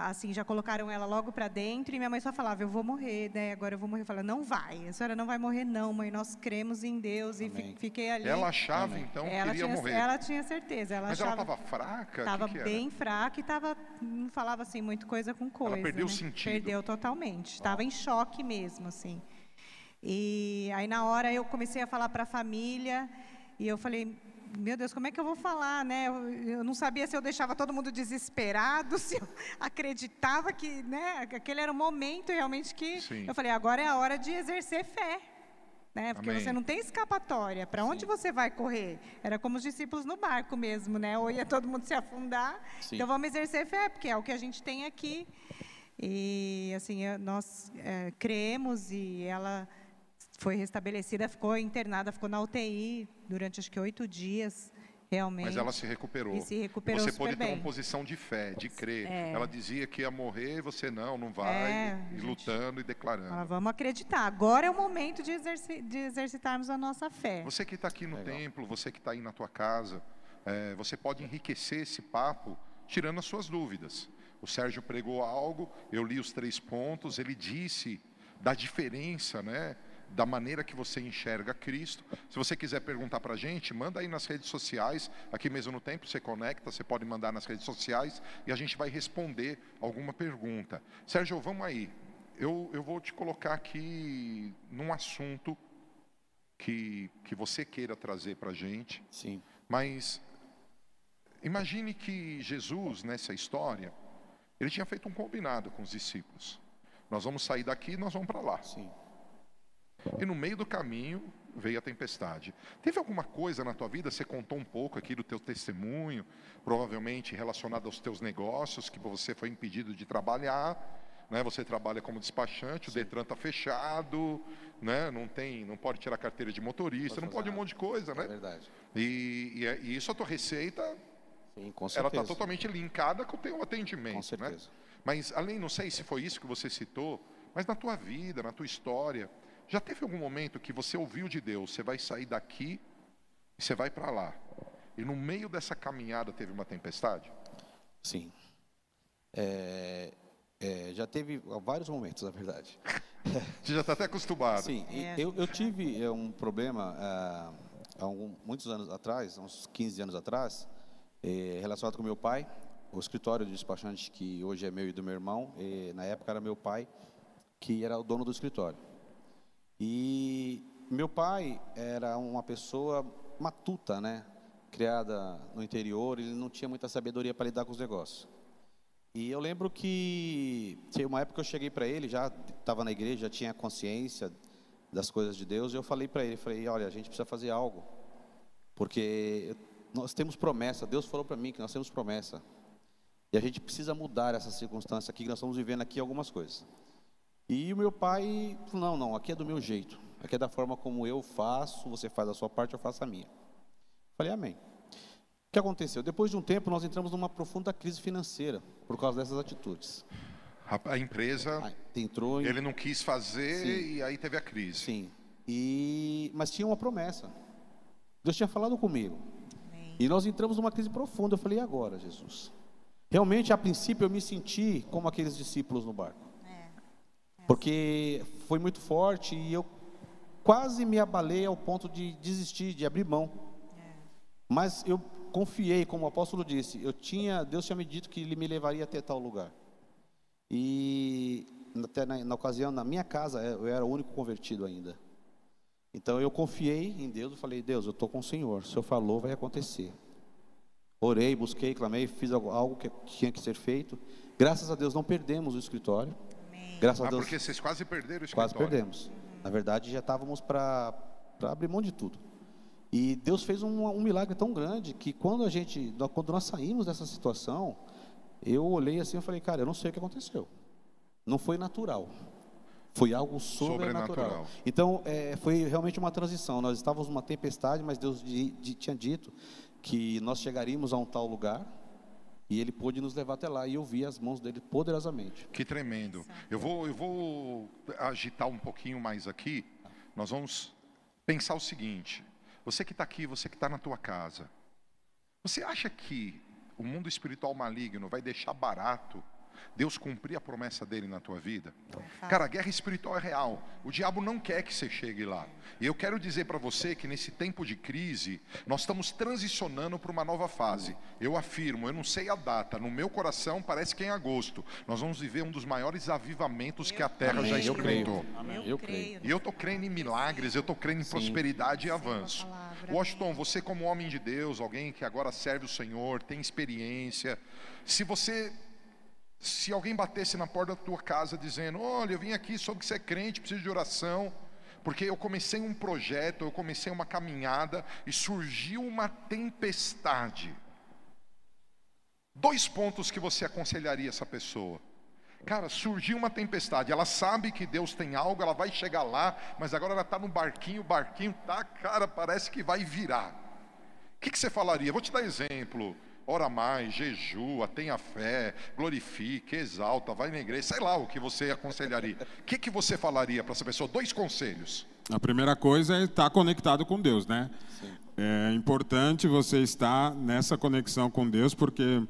assim, já colocaram ela logo para dentro e minha mãe só falava, eu vou morrer, né? Agora eu vou morrer. Eu falava, não vai, a senhora não vai morrer não, mãe, nós cremos em Deus. E Amém. fiquei ali. Ela achava então que ela iria tinha, morrer. ela tinha certeza, ela Mas ela achava... estava fraca? Estava bem fraca e tava, não falava assim muito coisa com coisa. perdeu o né? sentido. Perdeu totalmente. Estava em choque mesmo, assim. E aí na hora eu comecei a falar para a família e eu falei, meu Deus, como é que eu vou falar, né? Eu, eu não sabia se eu deixava todo mundo desesperado, se eu acreditava que, né? Aquele era o momento realmente que Sim. eu falei, agora é a hora de exercer fé. Né? Porque Amém. você não tem escapatória. Para onde você vai correr? Era como os discípulos no barco mesmo, né? Ou ia todo mundo se afundar. Sim. Então vamos exercer fé, porque é o que a gente tem aqui. E assim, nós é, cremos e ela foi restabelecida, ficou internada, ficou na UTI durante acho que oito dias, realmente. Mas ela se recuperou. E se recuperou você pôde ter bem. uma posição de fé, de crer. É. Ela dizia que ia morrer, você não, não vai, É, e gente. lutando e declarando. Fala, vamos acreditar. Agora é o momento de, exerci- de exercitarmos a nossa fé. Você que está aqui no Legal. templo, você que está aí na tua casa, é, você pode enriquecer esse papo tirando as suas dúvidas. O Sérgio pregou algo, eu li os três pontos, ele disse da diferença, né? Da maneira que você enxerga Cristo. Se você quiser perguntar para a gente, manda aí nas redes sociais, aqui mesmo no tempo, você conecta, você pode mandar nas redes sociais e a gente vai responder alguma pergunta. Sérgio, vamos aí. Eu, eu vou te colocar aqui num assunto que, que você queira trazer para a gente. Sim. Mas imagine que Jesus, nessa história, ele tinha feito um combinado com os discípulos. Nós vamos sair daqui e nós vamos para lá. Sim. E no meio do caminho veio a tempestade. Teve alguma coisa na tua vida, você contou um pouco aqui do teu testemunho, provavelmente relacionado aos teus negócios, que você foi impedido de trabalhar, né? Você trabalha como despachante, o Detran está fechado, né? Não tem, não pode tirar carteira de motorista, Pode não pode um monte de coisa, É né? verdade. E, e, é- e isso a tua receita, Sim, com ela certeza. está totalmente linkada com o teu atendimento, Com né? certeza. Mas além, não sei se foi isso que você citou, mas na tua vida, na tua história, já teve algum momento que você ouviu de Deus, você vai sair daqui e você vai para lá. E no meio dessa caminhada teve uma tempestade? Sim. É, é, já teve vários momentos, na verdade. Você já está até acostumado. Sim, e É, eu, eu tive é, um problema ah, há algum- muitos anos atrás, uns 15 anos atrás, eh, relacionado com meu pai, o escritório de despachante que hoje é meu e do meu irmão, eh, na época era meu pai que era o dono do escritório. E meu pai era uma pessoa matuta, né? Criada no interior, ele não tinha muita sabedoria para lidar com os negócios. E eu lembro que tinha uma época que eu cheguei para ele, já estava na igreja, já tinha consciência das coisas de Deus, e eu falei para ele, falei, olha, a gente precisa fazer algo, porque nós temos promessa, Deus falou para mim que nós temos promessa, e a gente precisa mudar essa circunstância aqui, que nós estamos vivendo aqui algumas coisas. E o meu pai falou, não, não, aqui é do meu jeito, aqui é da forma como eu faço, você faz a sua parte, eu faço a minha. Falei, amém. O que aconteceu? Depois de um tempo, nós entramos numa profunda crise financeira por causa dessas atitudes. A, a empresa, Ah, entrou em... ele não quis fazer Sim. e aí teve a crise. Sim. E... Mas tinha uma promessa. Deus tinha falado comigo. Amém. E nós entramos numa crise profunda. Eu falei, e agora, Jesus? Realmente, a princípio, eu me senti como aqueles discípulos no barco. É. Porque foi muito forte e eu quase me abalei ao ponto de desistir, de abrir mão. Mas eu confiei, como o apóstolo disse, eu tinha, Deus tinha me dito que ele me levaria até tal lugar. E até na, na ocasião, na minha casa, eu era o único convertido ainda. Então eu confiei em Deus e falei, Deus, eu estou com o Senhor, o Senhor falou, vai acontecer. Orei, busquei, clamei, fiz algo, algo que tinha que ser feito. Graças a Deus não perdemos o escritório. Graças a Ah, Deus porque vocês quase perderam o quase escritório. perdemos. Na verdade, já estávamos para abrir mão de tudo. E Deus fez um, um milagre tão grande que quando a gente, quando nós saímos dessa situação, eu olhei assim e falei, cara, eu não sei o que aconteceu. Não foi natural. Foi algo sobrenatural. Sobrenatural. Então, é, foi realmente uma transição. Nós estávamos numa tempestade, mas Deus di- di- tinha dito que nós chegaríamos a um tal lugar e Ele pôde nos levar até lá. E eu vi as mãos dele poderosamente. Que tremendo. Eu vou, eu vou agitar um pouquinho mais aqui. Nós vamos pensar o seguinte: você que está aqui, você que está na tua casa, você acha que o mundo espiritual maligno vai deixar barato Deus cumprir a promessa dele na tua vida? Cara, a guerra espiritual é real. O diabo não quer que você chegue lá. E eu quero dizer para você que nesse tempo de crise, nós estamos transicionando para uma nova fase. Eu afirmo, eu não sei a data, no meu coração parece que é em agosto. Nós vamos viver um dos maiores avivamentos que a terra já. Eu creio. experimentou. Eu creio. E eu estou crendo em milagres, eu estou crendo em prosperidade e avanço. Washington, você como homem de Deus, alguém que agora serve o Senhor, tem experiência, se você se alguém batesse na porta da tua casa dizendo: Olha, eu vim aqui, soube que você é crente, preciso de oração, porque eu comecei um projeto, eu comecei uma caminhada e surgiu uma tempestade. Dois pontos que você aconselharia essa pessoa. Cara, surgiu uma tempestade, ela sabe que Deus tem algo, ela vai chegar lá, mas agora ela está no barquinho, o barquinho tá, cara, parece que vai virar. O que, que você falaria? Vou te dar exemplo. Ora mais, jejua, tenha fé, glorifique, exalta, vai na igreja, sei lá o que você aconselharia. O que, que você falaria para essa pessoa? Dois conselhos. A primeira coisa é estar conectado com Deus, né? É importante você estar nessa conexão com Deus, porque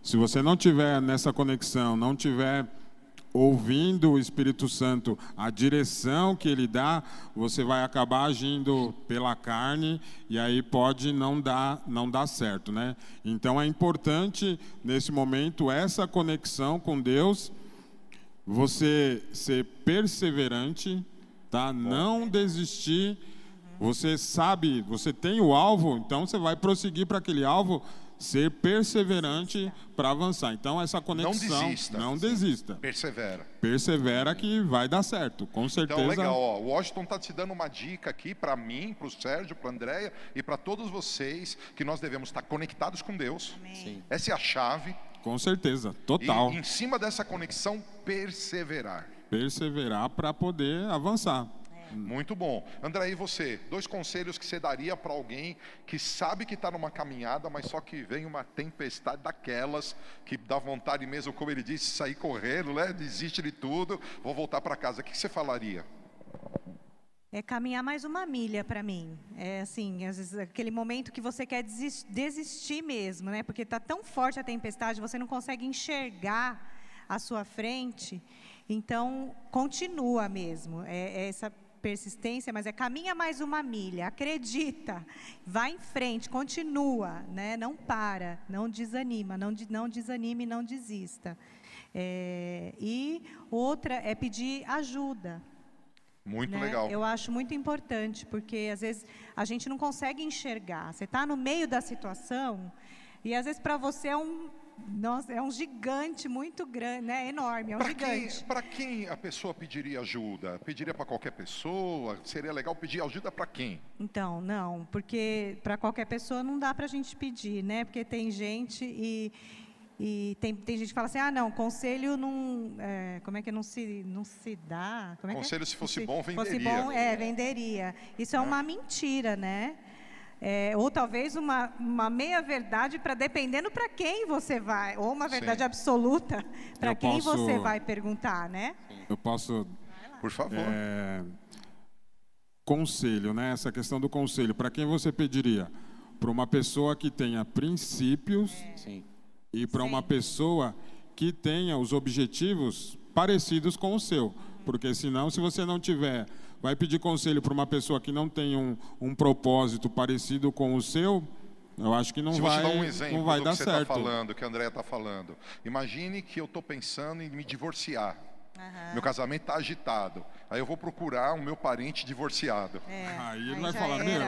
se você não tiver nessa conexão, não tiver ouvindo o Espírito Santo, a direção que ele dá, você vai acabar agindo pela carne e aí pode não dar, não dar certo, né? Então é importante nesse momento essa conexão com Deus, você ser perseverante, tá? Não desistir. Você sabe, você tem o alvo, então você vai prosseguir para aquele alvo ser perseverante para avançar. Então, essa conexão. Não desista. Não desista. Persevera. Persevera que vai dar certo, com certeza. Então, legal. Ó, o Washington está te dando uma dica aqui para mim, para o Sérgio, para a Andréia e para todos vocês que nós devemos estar conectados com Deus. Amém. Essa é a chave. Com certeza, total. E em cima dessa conexão, perseverar. Perseverar para poder avançar. Muito bom. André, e você? Dois conselhos que você daria para alguém que sabe que está numa caminhada, mas só que vem uma tempestade daquelas que dá vontade mesmo, como ele disse, sair correndo, né? Desiste de tudo, vou voltar para casa. O que você falaria? É caminhar mais uma milha para mim. É assim, às vezes aquele momento que você quer desistir, mesmo, né? Porque está tão forte a tempestade, você não consegue enxergar à sua frente. Então, continua mesmo. É, é essa persistência, mas é caminha mais uma milha, acredita, vai em frente, continua, né? não para, não desanima, não, não desanime, não desista. É, e outra é pedir ajuda. Muito né? legal. Eu acho muito importante, porque às vezes a gente não consegue enxergar. Você está no meio da situação e às vezes para você é um nossa, é um gigante muito grande, né? Enorme, é um pra gigante. Para quem, a pessoa pediria ajuda? Pediria para qualquer pessoa? Seria legal pedir ajuda para quem? Então, não, porque para qualquer pessoa não dá para a gente pedir, né? Porque tem gente e, e tem, tem gente que fala assim, ah, não, conselho não, é, como é que não se, não se dá? Como é conselho é? se fosse se bom, venderia. Fosse bom, é, venderia. Isso é, é. uma mentira, né? É, ou talvez uma, uma meia-verdade para dependendo para quem você vai, ou uma verdade Sim. absoluta para quem posso, você vai perguntar, né? Eu posso. Por favor. É, conselho, né? Essa questão do conselho. Para quem você pediria? Para uma pessoa que tenha princípios é. e para uma pessoa que tenha os objetivos parecidos com o seu. Porque senão, se você não tiver vai pedir conselho para uma pessoa que não tem um, um propósito parecido com o seu, eu acho que não Se vai, dar um exemplo não vai do dar que você certo. está falando, que a Andrea está falando. Imagine que eu estou pensando em me divorciar. Uhum. Meu casamento está agitado. Aí eu vou procurar o meu parente divorciado. É, aí ele vai falar, meu,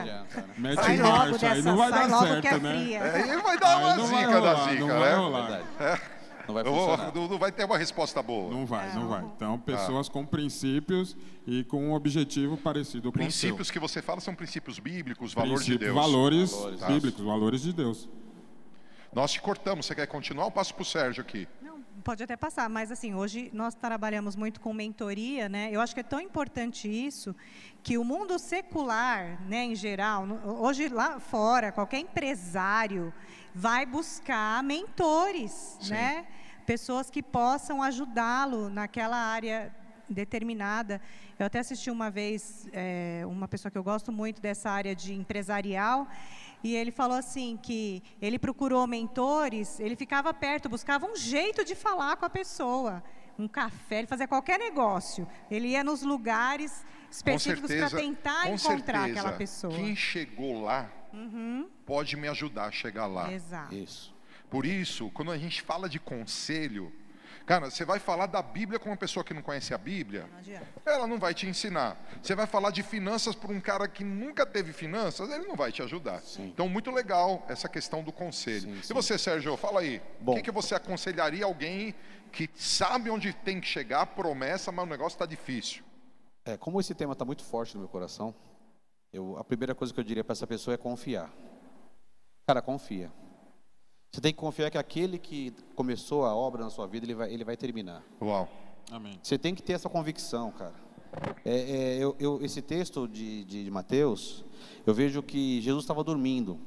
mete em marcha, aí não vai dar certo, é né? É, aí vai dar uma zica da zica, não né? Não vai funcionar. Não, não vai ter uma resposta boa. Não vai, não vai. Então, pessoas ah. com princípios e com um objetivo parecido com Princípios que você fala são princípios bíblicos, valores de Deus. Valores, valores bíblicos, valores de Deus. Nós te cortamos. Você quer continuar? Eu passo para o Sérgio aqui. Pode até passar, mas assim, hoje nós trabalhamos muito com mentoria, né? Eu acho que é tão importante isso que o mundo secular, né, em geral, hoje lá fora, qualquer empresário vai buscar mentores, Sim. né? pessoas que possam ajudá-lo naquela área determinada. Eu até assisti uma vez é, uma pessoa que eu gosto muito dessa área de empresarial e ele falou assim que ele procurou mentores, ele ficava perto, buscava um jeito de falar com a pessoa, um café, ele fazia qualquer negócio. Ele ia nos lugares específicos para tentar encontrar certeza, aquela pessoa. Quem chegou lá uhum. pode me ajudar a chegar lá. Exato. Isso. Por isso, quando a gente fala de conselho, cara, você vai falar da Bíblia com uma pessoa que não conhece a Bíblia, não ela não vai te ensinar. Você vai falar de finanças para um cara que nunca teve finanças, ele não vai te ajudar. Sim. Então, muito legal essa questão do conselho. Sim, sim. E você, Sérgio, fala aí. O que, que você aconselharia alguém que sabe onde tem que chegar, promessa, mas o negócio está difícil? É, como esse tema está muito forte no meu coração, eu, a primeira coisa que eu diria para essa pessoa é confiar. Cara, confia. Você tem que confiar que aquele que começou a obra na sua vida, ele vai, ele vai terminar. Uau. Amém. Você tem que ter essa convicção, cara. É, é, eu, eu, esse texto de, de, de Mateus, eu vejo que Jesus estava dormindo.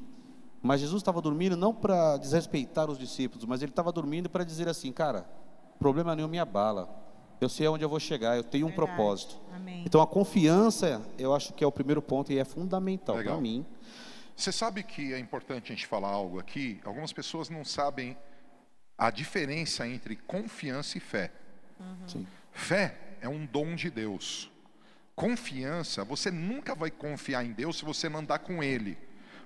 Mas Jesus estava dormindo não para desrespeitar os discípulos, mas ele estava dormindo para dizer assim, cara, problema nenhum me abala. Eu sei aonde eu vou chegar, eu tenho um Verdade. propósito. Amém. Então a confiança, eu acho que é o primeiro ponto e é fundamental para mim você sabe que é importante a gente falar algo aqui? Algumas pessoas não sabem a diferença entre confiança e fé. Sim. Fé é um dom de Deus. Confiança, você nunca vai confiar em Deus se você não andar com Ele.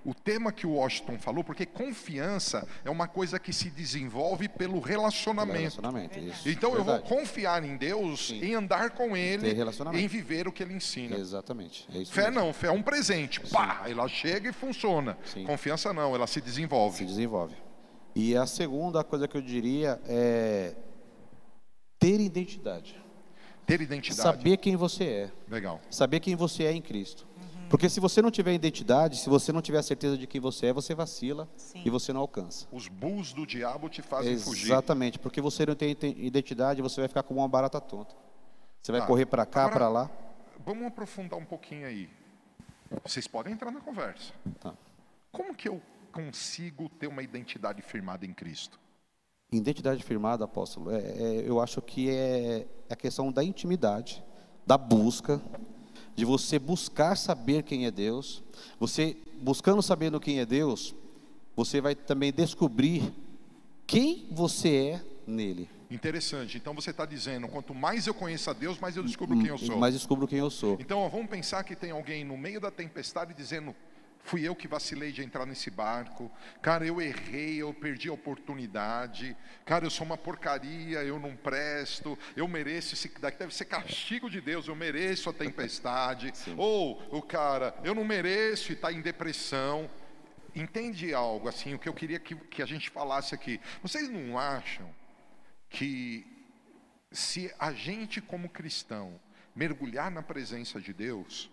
O tema que o Washington falou, porque confiança é uma coisa que se desenvolve pelo relacionamento. Relacionamento, isso. Então eu vou Verdade. confiar em Deus, Sim. em andar com Ele, em viver o que Ele ensina. Exatamente. É Fé mesmo. não, fé é um presente. Pá, ela chega e funciona. Sim. Confiança não, ela se Se desenvolve. desenvolve. E a segunda coisa que eu diria é ter identidade. Ter identidade. Saber quem você é. Legal. Saber quem você é em Cristo. Porque se você não tiver identidade, se você não tiver a certeza de quem você é, você vacila Sim. e você não alcança. Os bulls do diabo te fazem fugir. Exatamente, porque você não tem identidade, você vai ficar como uma barata tonta. Você vai Tá. correr para cá, para lá. Vamos aprofundar um pouquinho aí. Vocês podem entrar na conversa. Tá. Como que eu consigo ter uma identidade firmada em Cristo? Identidade firmada, apóstolo, é, é- eu acho que é a questão da intimidade, da busca, de você buscar saber quem é Deus. Você buscando sabendo quem é Deus, você vai também descobrir quem você é nele. Interessante. Então você está dizendo, quanto mais eu conheço a Deus, mais eu descubro quem eu sou. Mas descubro quem eu sou. Então, ó, vamos pensar que tem alguém no meio da tempestade dizendo: fui eu que vacilei de entrar nesse barco. Cara, eu errei, eu perdi a oportunidade. Cara, eu sou uma porcaria, eu não presto. Eu mereço esse daqui deve ser castigo de Deus. Eu mereço a tempestade. Ou o cara, eu não mereço e está em depressão. Entende algo assim? O que eu queria que, que a gente falasse aqui. Vocês não acham que se a gente, como cristão, mergulhar na presença de Deus,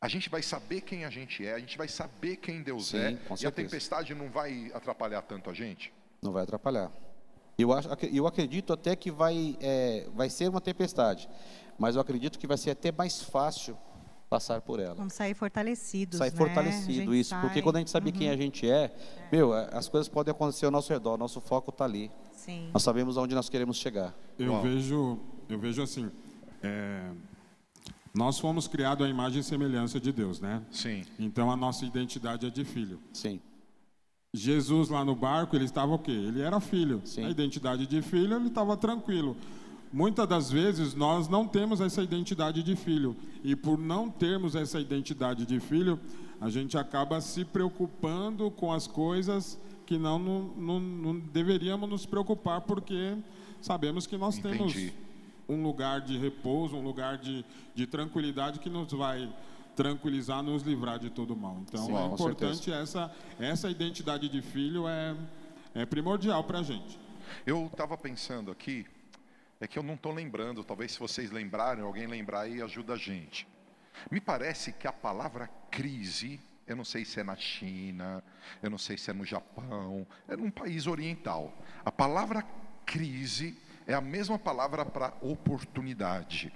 a gente vai saber quem a gente é, a gente vai saber quem Deus Sim, é, e a tempestade não vai atrapalhar tanto a gente? Não vai atrapalhar. Eu, acho, eu acredito até que vai, é, vai ser uma tempestade, mas eu acredito que vai ser até mais fácil passar por ela. Vamos sair fortalecidos, Sai né? fortalecido isso, porque sai- quando a gente sabe quem a gente é, meu, as coisas podem acontecer ao nosso redor, nosso foco está ali. Sim. Nós sabemos aonde nós queremos chegar. Eu vejo, eu vejo assim, é, nós fomos criados à imagem e semelhança de Deus, né? Sim. Então a nossa identidade é de filho. Sim, Jesus lá no barco, ele estava o quê? Ele era filho. Sim. A identidade de filho, ele estava tranquilo. Muitas das vezes nós não temos essa identidade de filho. E por não termos essa identidade de filho, a gente acaba se preocupando com as coisas que não, não, não- não deveríamos nos preocupar, porque sabemos que nós temos Entendi. Um lugar de repouso, um lugar de, de tranquilidade que nos vai tranquilizar, nos livrar de todo mal. Então Sim, é importante essa essa identidade de filho é é primordial para a gente. Eu estava pensando aqui, é que eu não estou lembrando, talvez se vocês lembrarem, alguém lembrar aí, ajuda a gente. Me parece que a palavra crise, eu não sei se é na China, eu não sei se é no Japão, é num país oriental. A palavra crise é a mesma palavra para oportunidade.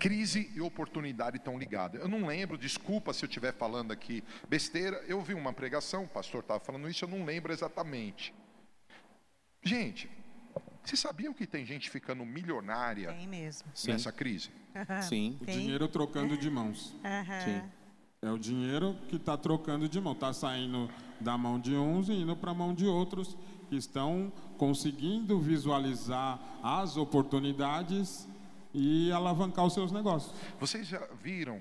Crise e oportunidade estão ligadas. Eu não lembro, desculpa se eu estiver falando aqui besteira. Eu vi uma pregação, o pastor estava falando isso, eu não lembro exatamente. Gente, vocês sabiam que tem gente ficando milionária Tem mesmo. sim, nessa crise? sim, O Tem. dinheiro trocando de mãos. Aham. sim. É o dinheiro que está trocando de mão, está saindo da mão de uns e indo para a mão de outros que estão conseguindo visualizar as oportunidades e alavancar os seus negócios. Vocês já viram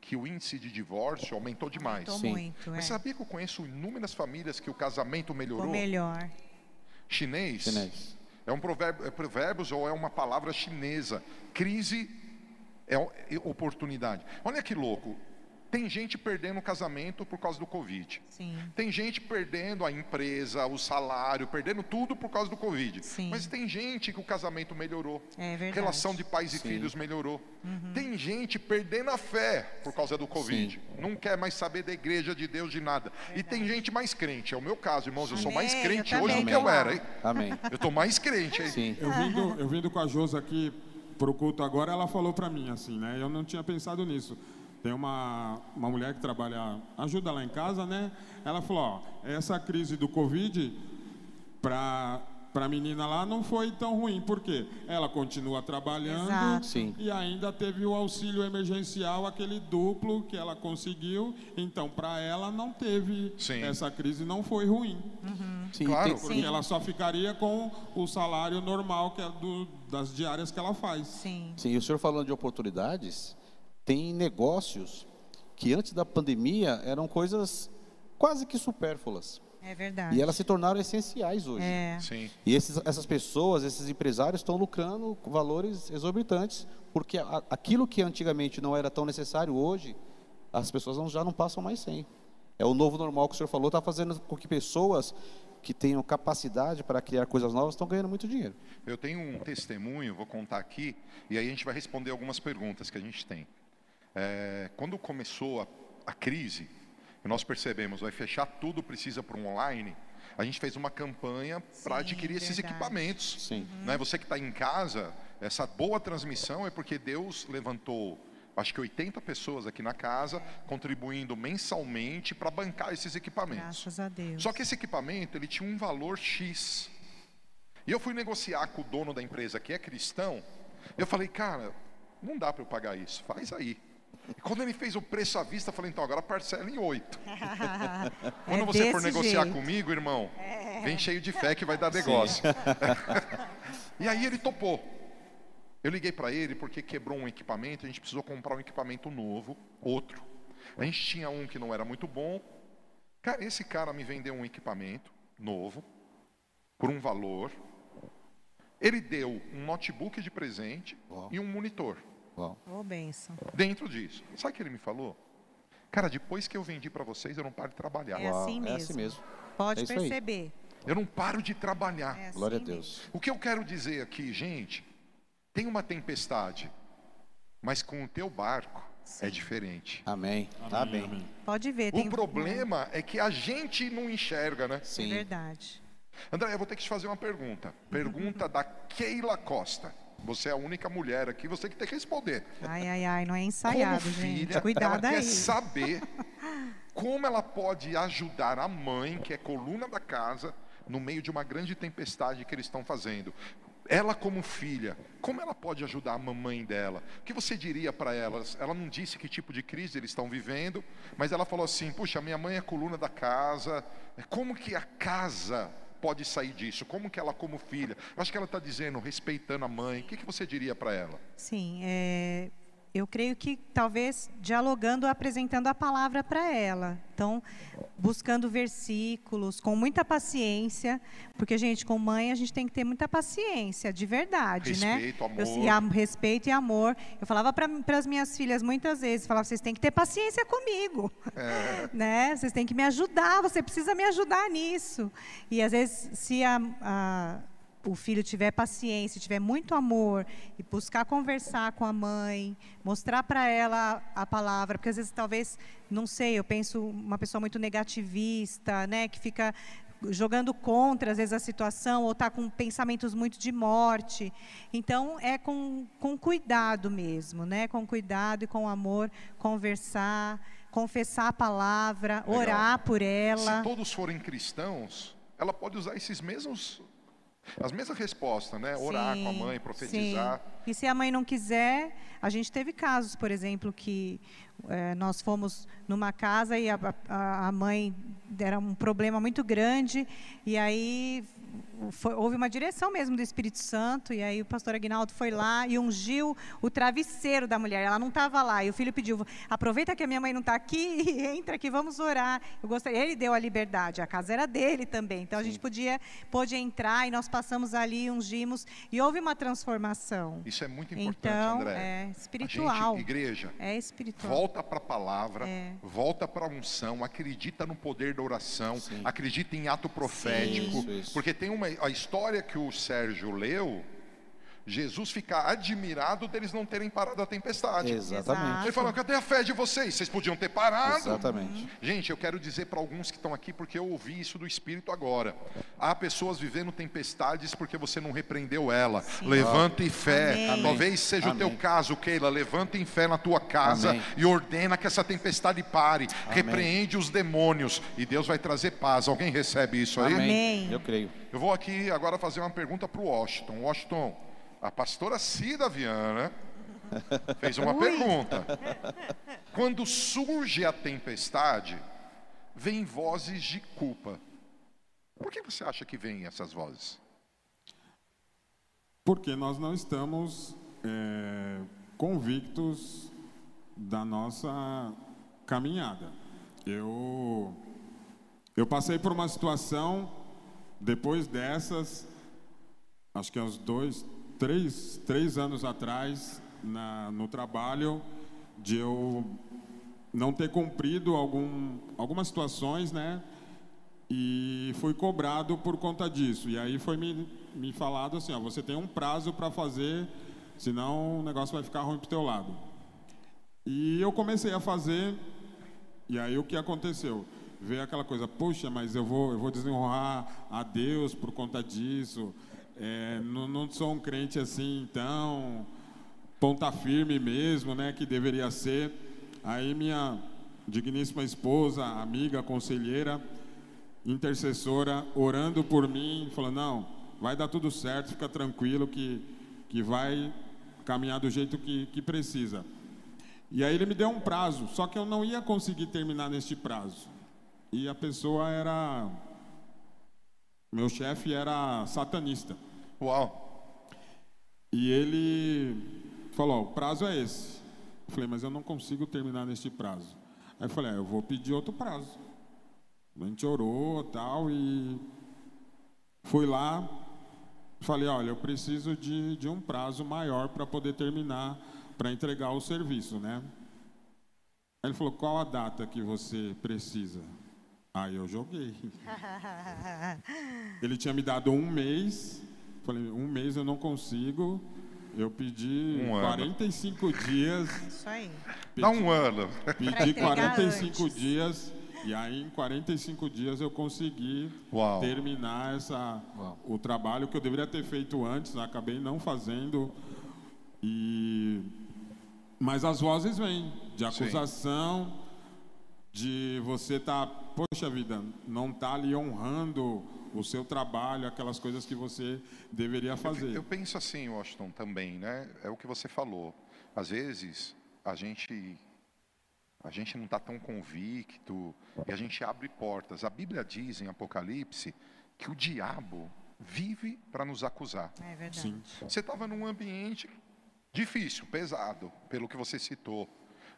que o índice de divórcio aumentou demais? Sim. muito, é. Mas sabia que eu conheço inúmeras famílias que o casamento melhorou? Ficou melhor. Chinês? Chinês. É um provérbio, é provérbios ou é uma palavra chinesa? Crise é o- é oportunidade. Olha que louco. Tem gente perdendo o casamento por causa do Covid. Sim. Tem gente perdendo a empresa, o salário, perdendo tudo por causa do Covid. Sim. Mas tem gente que o casamento melhorou. É verdade. Relação de pais e Sim. filhos melhorou. Tem gente perdendo a fé por causa do Covid. Não quer mais saber da igreja de Deus de nada. E tem gente mais crente. É o meu caso, irmãos. Eu sou mais crente eu hoje do que eu era. Hein? Amém. Eu tô mais crente, hein? Sim, Eu vindo, eu vindo com a Josa aqui pro culto agora, ela falou para mim assim, né? Eu não tinha pensado nisso. Tem uma, uma mulher que trabalha, ajuda lá em casa, né? Ela falou, ó, essa crise do Covid, para a menina lá não foi tão ruim, porque ela continua trabalhando Exato. Sim. e ainda teve o auxílio emergencial, aquele duplo que ela conseguiu. Então, para ela não teve Sim. essa crise, não foi ruim, Sim, Claro. tem- porque ela só ficaria com o salário normal que é do, das diárias que ela faz. Sim. Sim, e o senhor falando de oportunidades, tem negócios que antes da pandemia eram coisas quase que supérfluas. É verdade. E elas se tornaram essenciais hoje. É. Sim. E esses, essas pessoas, esses empresários estão lucrando com valores exorbitantes, porque a- aquilo que antigamente não era tão necessário hoje, as pessoas não- já não passam mais sem. É o novo normal que o senhor falou, está fazendo com que pessoas que tenham capacidade para criar coisas novas estão ganhando muito dinheiro. Eu tenho um testemunho, vou contar aqui, e aí a gente vai responder algumas perguntas que a gente tem. É, quando começou a, a crise, e nós percebemos, vai fechar tudo, precisa para um online, a gente fez uma campanha para adquirir esses verdade. equipamentos. Sim. Né? Você que está em casa, essa boa transmissão é porque Deus levantou, acho que 80 pessoas aqui na casa, contribuindo mensalmente para bancar esses equipamentos. Graças a Deus. Só que esse equipamento ele tinha um valor X. E eu fui negociar com o dono da empresa, que é cristão. Eu falei, cara, não dá para eu pagar isso, faz aí. E quando ele fez o preço à vista, eu falei, então agora parcela em oito. Quando É você for negociar jeito. É. comigo, irmão, vem cheio de fé que vai dar negócio. e aí ele topou. Eu liguei para ele porque quebrou um equipamento, a gente precisou comprar um equipamento novo, outro. A gente tinha um que não era muito bom. Cara, esse cara me vendeu um equipamento novo, por um valor. Ele deu um notebook de presente Uau. e um monitor Uau. Ô, benção. dentro disso. Sabe o que ele me falou? Cara, depois que eu vendi para vocês, eu não paro de trabalhar. É assim é mesmo. assim mesmo. Pode É perceber. Eu não paro de trabalhar. É assim Glória a mesmo. Deus. O que eu quero dizer aqui, gente, tem uma tempestade, mas com o teu barco é diferente. Amém. Amém. Pode ver. tem O problema é que a gente não enxerga, né? É Sim. verdade. André, eu vou ter que te fazer uma pergunta. Pergunta da Keila Costa. Você é a única mulher aqui, você que tem que responder. Ai, ai, ai, não é ensaiado, como gente. filha, Cuidado ela aí. quer saber como ela pode ajudar a mãe, que é coluna da casa, no meio de uma grande tempestade que eles estão fazendo. Ela como filha, como ela pode ajudar a mamãe dela? O que você diria para elas? Ela não disse que tipo de crise eles estão vivendo, mas ela falou assim: "Puxa, minha mãe é coluna da casa. Como que a casa pode sair disso? Como que ela como filha? Eu acho que ela está dizendo respeitando a mãe. O que, que você diria para ela? Sim, é, eu creio que talvez dialogando, apresentando a palavra para ela. Então, buscando versículos, com muita paciência, porque, gente, com mãe a gente tem que ter muita paciência, de verdade, né? Respeito, amor. Eu, e am- respeito e amor. Eu falava para as minhas filhas muitas vezes, falava, vocês têm que ter paciência comigo, né? Vocês têm que me ajudar, você precisa me ajudar nisso. E às vezes, se a- a o filho tiver paciência, tiver muito amor e buscar conversar com a mãe, mostrar para ela a palavra, porque às vezes talvez, não sei, eu penso uma pessoa muito negativista, né, que fica jogando contra às vezes a situação ou está com pensamentos muito de morte. Então é com, com cuidado mesmo, né, com cuidado e com amor, conversar, confessar a palavra, Legal. orar por ela. Se todos forem cristãos, ela pode usar esses mesmos, as mesmas respostas, né? Orar com a Sim, mãe, profetizar. sim. E se a mãe não quiser, a gente teve casos, por exemplo, que eh, nós fomos numa casa e a, a, a mãe era um problema muito grande e aí foi- houve uma direção mesmo do Espírito Santo e aí o pastor Aguinaldo foi lá e ungiu o travesseiro da mulher. Ela não estava lá e o filho pediu: aproveita que a minha mãe não está aqui e entra aqui, vamos orar. Eu gostaria. Ele deu a liberdade. A casa era dele também, então a gente podia pôde entrar e nós passamos ali, ungimos e houve uma transformação. Isso é muito importante, Então, André. é A espiritual. gente, igreja, É espiritual. volta para a palavra, É. volta para a unção, acredita no poder da oração, acredita em ato profético, Isso, isso. porque tem uma a história que o Sérgio leu Jesus fica admirado deles não terem parado a tempestade. Exatamente. Ele fala: cadê a fé de vocês? Vocês podiam ter parado. Exatamente. Gente, eu quero dizer para alguns que estão aqui, porque eu ouvi isso do Espírito agora. Há pessoas vivendo tempestades porque você não repreendeu ela. Levanta em fé. Amém. Talvez seja o Amém. teu caso, Keila. Levanta em fé na tua casa Amém. e ordena que essa tempestade pare. Repreende os demônios e Deus vai trazer paz. Alguém recebe isso aí? Amém. Eu creio. Eu vou aqui agora fazer uma pergunta para o Washington. Washington, a pastora Cida Viana fez uma pergunta. Quando surge a tempestade, vem vozes de culpa. Por que você acha que vêm essas vozes? Porque nós não estamos é, convictos da nossa caminhada. Eu, eu passei por uma situação, depois dessas, acho que há uns dois, três, três anos atrás, na, no trabalho, de eu não ter cumprido algum, algumas situações, né? E fui cobrado por conta disso. E aí foi me, me falado assim, ó, você tem um prazo para fazer, senão o negócio vai ficar ruim pro teu lado. E eu comecei a fazer, e aí o que aconteceu? Veio aquela coisa, puxa, mas eu vou, eu vou desonrar a Deus por conta disso. É, não, não sou um crente assim tão ponta firme mesmo, né, que deveria ser. Aí minha digníssima esposa, amiga, conselheira, intercessora, orando por mim, falando: não, vai dar tudo certo, fica tranquilo que, que vai caminhar do jeito que, que precisa. E aí ele me deu um prazo, só que eu não ia conseguir terminar neste prazo. E a pessoa era. Meu chefe era satanista. Uau! E ele falou: o prazo é esse. Eu falei, mas eu não consigo terminar neste prazo. Aí eu falei: ah, eu vou pedir outro prazo. A gente orou tal e fui lá. Falei: olha, eu preciso de, de um prazo maior para poder terminar, para entregar o serviço, né? Aí ele falou: qual a data que você precisa? Aí eu joguei. Ele tinha me dado um mês. Falei, um mês eu não consigo. Eu pedi Um ano. 45 dias. Isso aí. Dá um ano. Pedi entregar 45 antes. dias. E aí, em 45 dias, eu consegui Uau. terminar essa, Uau. o trabalho que eu deveria ter feito antes. Acabei não fazendo. E... Mas as vozes vêm de acusação, de você estar, poxa vida, não tá ali honrando o seu trabalho, aquelas coisas que você deveria fazer. Eu penso assim, Washington, também, né? É o que você falou. Às vezes, a gente a gente não está tão convicto e a gente abre portas. A Bíblia diz em Apocalipse que o diabo vive para nos acusar. É verdade. Sim. Você estava num ambiente difícil, pesado, pelo que você citou.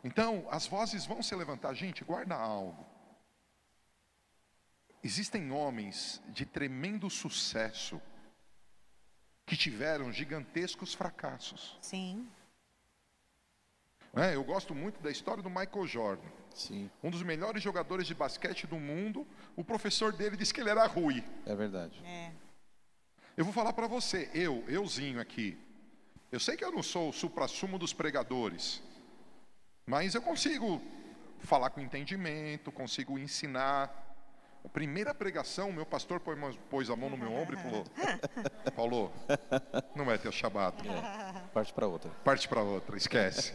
Então, as vozes vão se levantar. Gente, guarda algo. Existem homens de tremendo sucesso que tiveram gigantescos fracassos. Sim. né? Eu gosto muito da história do Michael Jordan. Sim, Um dos melhores jogadores de basquete do mundo. O professor dele disse que ele era ruim. é verdade. É. Eu vou falar para você, eu, euzinho aqui. Eu sei que eu não sou o suprassumo dos pregadores, mas eu consigo falar com entendimento, consigo ensinar. A primeira pregação, meu pastor pôs, a mão no meu ombro e falou: Paulo, não é teu chamado, Parte para outra. parte para outra, esquece.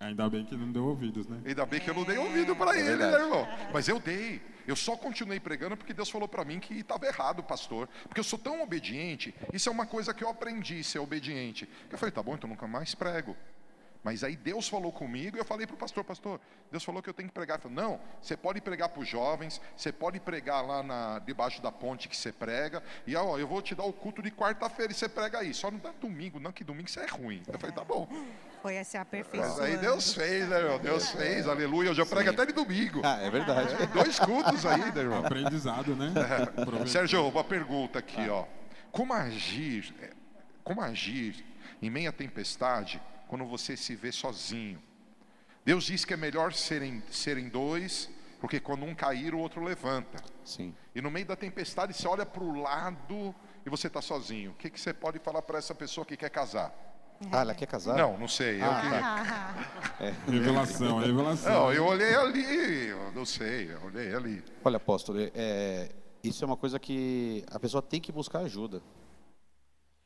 Ainda bem que não deu ouvidos, né? Ainda bem que eu não dei ouvido para ele, né, irmão? Mas eu dei. Eu só continuei pregando porque Deus falou para mim que estava errado, pastor. Porque eu sou tão obediente. Isso é uma coisa que eu aprendi, ser obediente. Eu falei, tá bom, então nunca mais prego. Mas aí Deus falou comigo e eu falei para o pastor, pastor, Deus falou que eu tenho que pregar. Ele falou, não, você pode pregar para os jovens, você pode pregar lá na, debaixo da ponte que você prega, e ó, eu vou te dar o culto de quarta-feira e você prega aí. Só não dá domingo, não, que domingo isso é ruim. Eu falei, tá bom. Foi esse Mas aperfeiçoando. aí Deus fez, né, irmão? Deus fez, aleluia. Eu já prego até de domingo. Ah, é verdade. Dois cultos aí, né, irmão? Aprendizado, né? Aproveita. Sérgio, uma pergunta aqui, ó. Como agir, é, como agir em meia tempestade quando você se vê sozinho? Deus diz que é melhor serem, serem dois Porque quando um cair, o outro levanta. Sim. E no meio da tempestade, você olha para o lado e você está sozinho. O que, que você pode falar para essa pessoa que quer casar? Ah, ela quer casar? Não, não sei. Eu Ah, que- Revelação, revelação. Não, eu olhei ali, eu não sei, eu olhei ali. Olha, apóstolo, é, isso é uma coisa que a pessoa tem que buscar ajuda.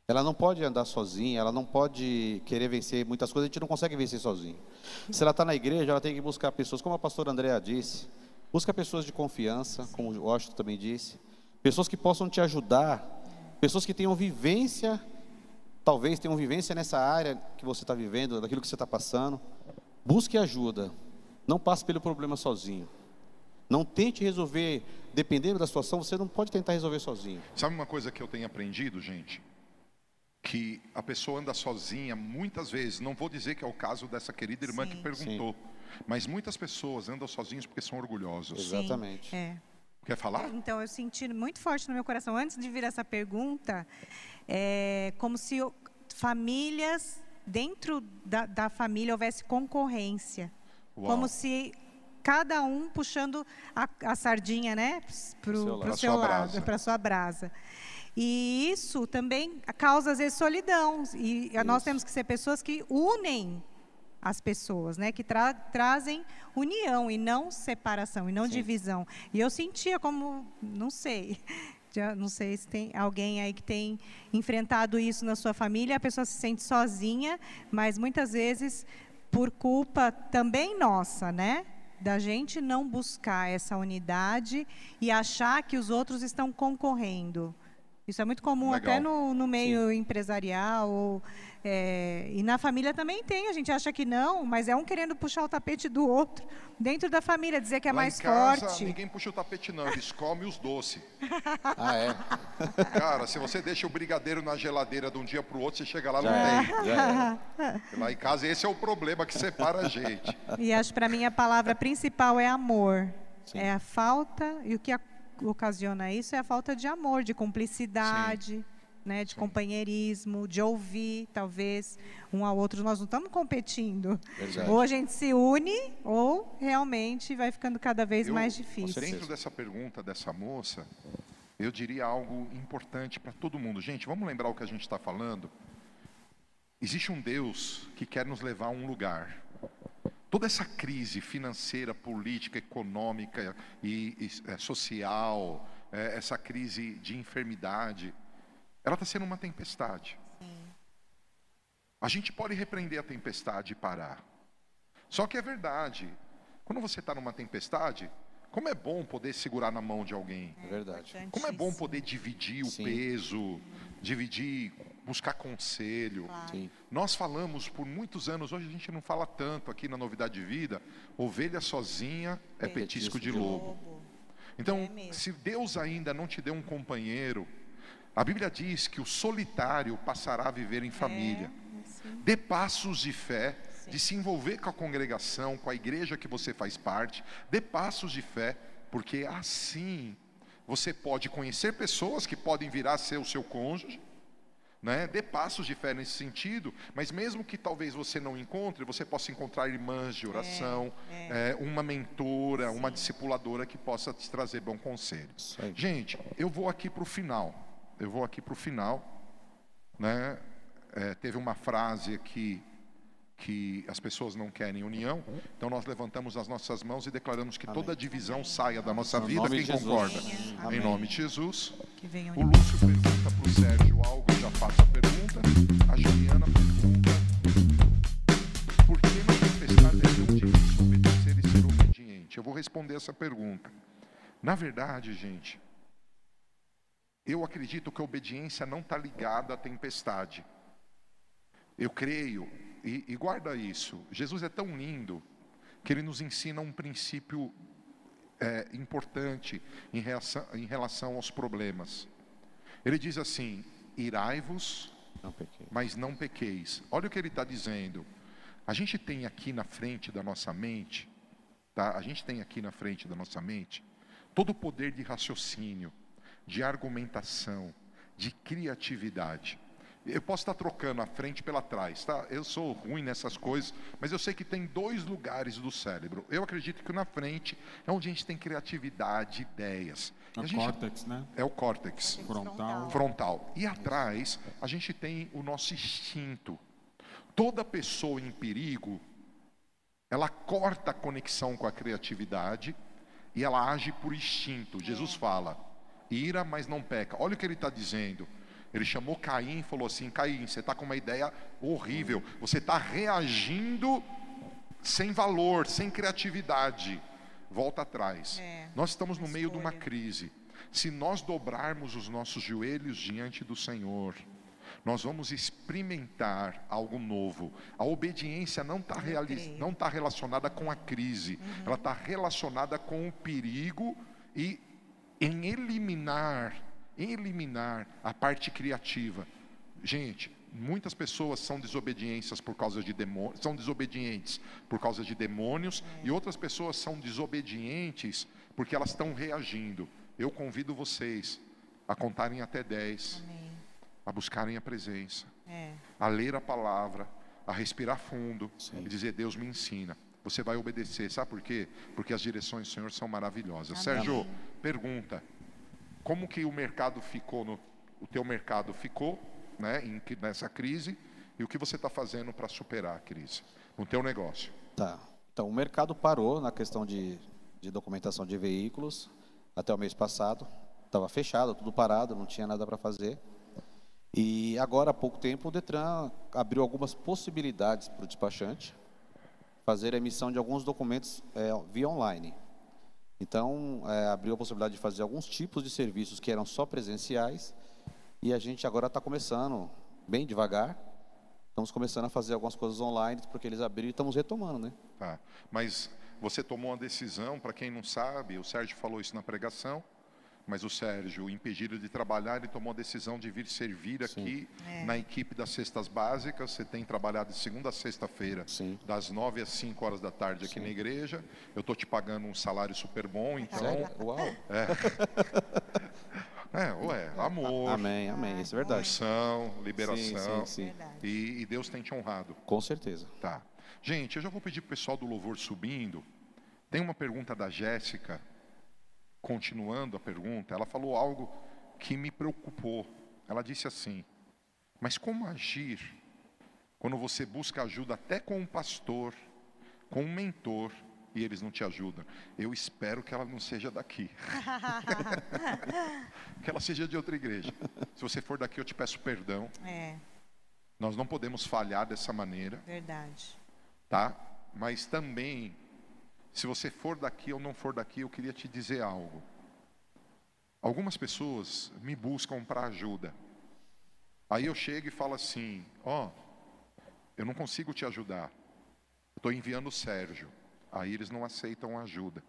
Ela não pode andar sozinha, ela não pode querer vencer muitas coisas, a gente não consegue vencer sozinho. Se ela está na igreja, ela tem que buscar pessoas, como a pastora Andrea disse, busca pessoas de confiança, como o Washington também disse, pessoas que possam te ajudar, pessoas que tenham vivência, talvez tenham vivência nessa área que você está vivendo, daquilo que você está passando. Busque ajuda, não passe pelo problema sozinho. Não tente resolver, dependendo da situação, você não pode tentar resolver sozinho. Sabe uma coisa que eu tenho aprendido, gente? Que a pessoa anda sozinha muitas vezes. Não vou dizer que é o caso dessa querida irmã Sim. que perguntou. Mas muitas pessoas andam sozinhos porque são orgulhosos. Exatamente. Sim, é. Quer falar? Então, eu senti muito forte no meu coração, antes de vir essa pergunta, é, como se famílias, dentro da, da família, houvesse concorrência. Uau. Como se cada um puxando a, a sardinha, né, para seu o seu sua lado, brasa. para sua brasa. E isso também causa, às vezes, solidão. E nós Isso. temos que ser pessoas que unem as pessoas, né? Que tra- trazem união e não separação e não Sim. divisão. E eu sentia como, não sei, já não sei se tem alguém aí que tem enfrentado isso na sua família, a pessoa se sente sozinha, mas muitas vezes por culpa também nossa, né? Da gente não buscar essa unidade e achar que os outros estão concorrendo. Isso é muito comum Legal. até no, no meio empresarial ou, é, e na família também tem. A gente acha que não, mas é um querendo puxar o tapete do outro dentro da família, dizer que é Lá mais em casa, forte. ninguém puxa o tapete não, eles comem os doces. Ah, é? Cara, se você deixa o brigadeiro na geladeira de um dia para o outro, você chega lá, Já não tem. já Lá em casa, esse é o problema que separa a gente. E acho para mim a palavra principal é amor. Sim. É a falta, e o que a- ocasiona isso é a falta de amor, de cumplicidade, né, de companheirismo, de ouvir, talvez, um ao outro. Nós não estamos competindo. Verdade. Ou a gente se une, ou realmente vai ficando cada vez Eu- mais difícil. Dentro dessa pergunta dessa moça, eu diria algo importante para todo mundo. Gente, vamos lembrar o que a gente está falando? Existe um Deus que quer nos levar a um lugar. Toda essa crise financeira, política, econômica e, e, é, social, é, essa crise de enfermidade, ela está sendo uma tempestade. A gente pode repreender a tempestade e parar. Só que é verdade. Quando você está numa tempestade, como é bom poder segurar na mão de alguém. É verdade. Como é bom poder dividir o Sim. peso, dividir, buscar conselho. Sim. Nós falamos por muitos anos, hoje a gente não fala tanto aqui na Novidade de Vida, ovelha sozinha é petisco de lobo. Então, É se Deus ainda não te deu um companheiro, a Bíblia diz que o solitário passará a viver em família. Dê passos de fé, de se envolver com a congregação, com a igreja que você faz parte. Dê passos de fé, porque assim você pode conhecer pessoas que podem vir a ser o seu cônjuge. Né? Dê passos de fé nesse sentido, mas mesmo que talvez você não encontre, você possa encontrar irmãs de oração, é, uma mentora, uma discipuladora que possa te trazer bom conselho. Gente, eu vou aqui para o final. Eu vou aqui para o final. Né? É, teve uma frase aqui que as pessoas não querem união. Então nós levantamos as nossas mãos e declaramos que toda divisão saia da nossa No vida. Quem Jesus. concorda? Amém. Em nome de Jesus. Que venha O Lúcio pergunta para o Sérgio algo, eu já faço a pergunta. A Juliana pergunta: Por que na tempestade é difícil obedecer e ser obediente? Eu vou responder essa pergunta. Na verdade, gente, eu acredito que a obediência não está ligada à tempestade. Eu creio, e, e guarda isso, Jesus é tão lindo que ele nos ensina um princípio é, importante em relação, em relação aos problemas. Ele diz assim: irai-vos, mas não pequeis. Olha o que ele está dizendo. A gente tem aqui na frente da nossa mente, tá? A gente tem aqui na frente da nossa mente todo o poder de raciocínio, de argumentação, de criatividade. Eu posso estar trocando a frente pela trás, tá? Eu sou ruim nessas coisas, mas eu sei que tem dois lugares do cérebro. Eu acredito que na frente é onde a gente tem criatividade, ideias. É o gente- córtex, né? É o córtex Frontal. frontal. E atrás, a gente tem o nosso instinto. Toda pessoa em perigo, ela corta a conexão com a criatividade e ela age por instinto. Jesus fala: ira, mas não peca. Olha o que ele está dizendo. Ele chamou Caim e falou assim: Caim, você está com uma ideia horrível. Você está reagindo sem valor, sem criatividade. Volta atrás. É, Nós estamos no meio de uma crise. Se nós dobrarmos os nossos joelhos diante do Senhor, nós vamos experimentar algo novo. A obediência não está não tá relacionada com a crise, ela está relacionada com o perigo e em eliminar, eliminar a parte criativa. Gente, muitas pessoas são desobediências por causa de demônios, são desobedientes por causa de demônios e outras pessoas são desobedientes porque elas estão reagindo. Eu convido vocês a contarem até 10, Amém. a buscarem a presença, É. a ler a palavra, a respirar fundo Sim. e dizer: Deus me ensina. Você vai obedecer, sabe por quê? Porque as direções do Senhor são maravilhosas. Amém. Sérgio, pergunta: como que o mercado ficou no, o teu mercado ficou, né, em, nessa crise e o que você está fazendo para superar a crise no teu negócio? Tá. Então, o mercado parou na questão de, de documentação de veículos até o mês passado. Estava fechado, tudo parado, não tinha nada para fazer. E agora, há pouco tempo, o Detran abriu algumas possibilidades para o despachante fazer a emissão de alguns documentos é, via online. Então, é, abriu a possibilidade de fazer alguns tipos de serviços que eram só presenciais. E a gente agora está começando, bem devagar, estamos começando a fazer algumas coisas online, porque eles abriram e estamos retomando, né? Tá. Mas você tomou uma decisão, para quem não sabe, o Sérgio falou isso na pregação, mas o Sérgio, impedido de trabalhar, ele tomou a decisão de vir servir aqui na equipe das cestas básicas. Você tem trabalhado de segunda a sexta-feira, Sim. das nove às cinco horas da tarde aqui na igreja. Eu estou te pagando um salário super bom, então. Sério? Uau! É, ué, amor, Amém, amém. Isso é verdade. unção, liberação. Sim, sim, sim. E, e Deus tem te honrado. Com certeza. Tá. Gente, eu já vou pedir pro pessoal do louvor subindo. Tem uma pergunta da Jéssica, continuando a pergunta. Ela falou algo que me preocupou. Ela disse assim: Mas como agir quando você busca ajuda até com um pastor, com um mentor, e eles não te ajudam? Eu espero que ela não seja daqui. que ela seja de outra igreja. Se você for daqui, eu te peço perdão. É, Nós não podemos falhar dessa maneira verdade. tá? Mas também, se você for daqui ou não for daqui, eu queria te dizer algo. Algumas pessoas me buscam para ajuda. Aí eu chego e falo assim: ó, eu não consigo te ajudar. Estou enviando o Sérgio. Aí eles não aceitam ajuda.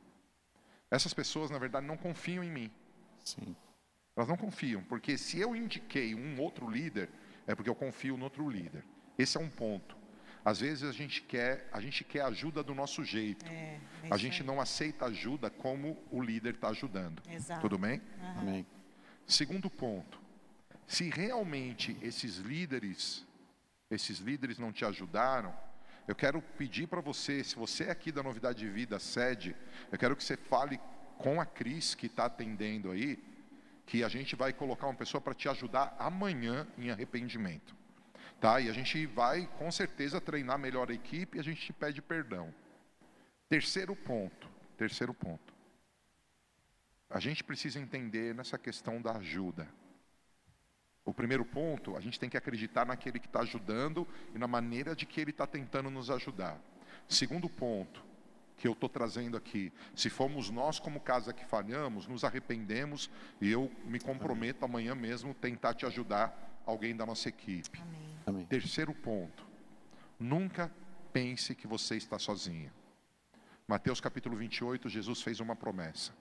Essas pessoas, na verdade, não confiam em mim. Sim. Elas não confiam, porque se eu indiquei um outro líder, é porque eu confio no outro líder. Esse é um ponto. Às vezes a gente quer, a gente quer ajuda do nosso jeito. É, é A gente aí. não aceita ajuda como o líder está ajudando. Exato. Tudo bem? Amém. Segundo ponto. Se realmente esses líderes, esses líderes não te ajudaram, eu quero pedir para você, se você é aqui da Novidade de Vida sede, eu quero que você fale com a Cris que está atendendo aí, que a gente vai colocar uma pessoa para te ajudar amanhã em arrependimento. Tá? E a gente vai com certeza treinar melhor a equipe e a gente te pede perdão. Terceiro ponto, terceiro ponto. A gente precisa entender nessa questão da ajuda. O primeiro ponto, a gente tem que acreditar naquele que está ajudando e na maneira de que ele está tentando nos ajudar. Segundo ponto, que eu estou trazendo aqui, se fomos nós como casa que falhamos, nos arrependemos e eu me comprometo amanhã mesmo tentar te ajudar alguém da nossa equipe. Amém. Terceiro ponto, nunca pense que você está sozinho. Mateus capítulo 28, Jesus fez uma promessa.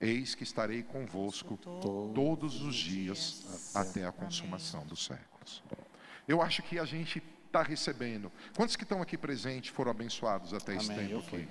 Eis que estarei convosco todos os dias até a consumação dos séculos. Eu acho que a gente está recebendo. Quantos que estão aqui presentes foram abençoados até esse Amém, tempo aqui? fui.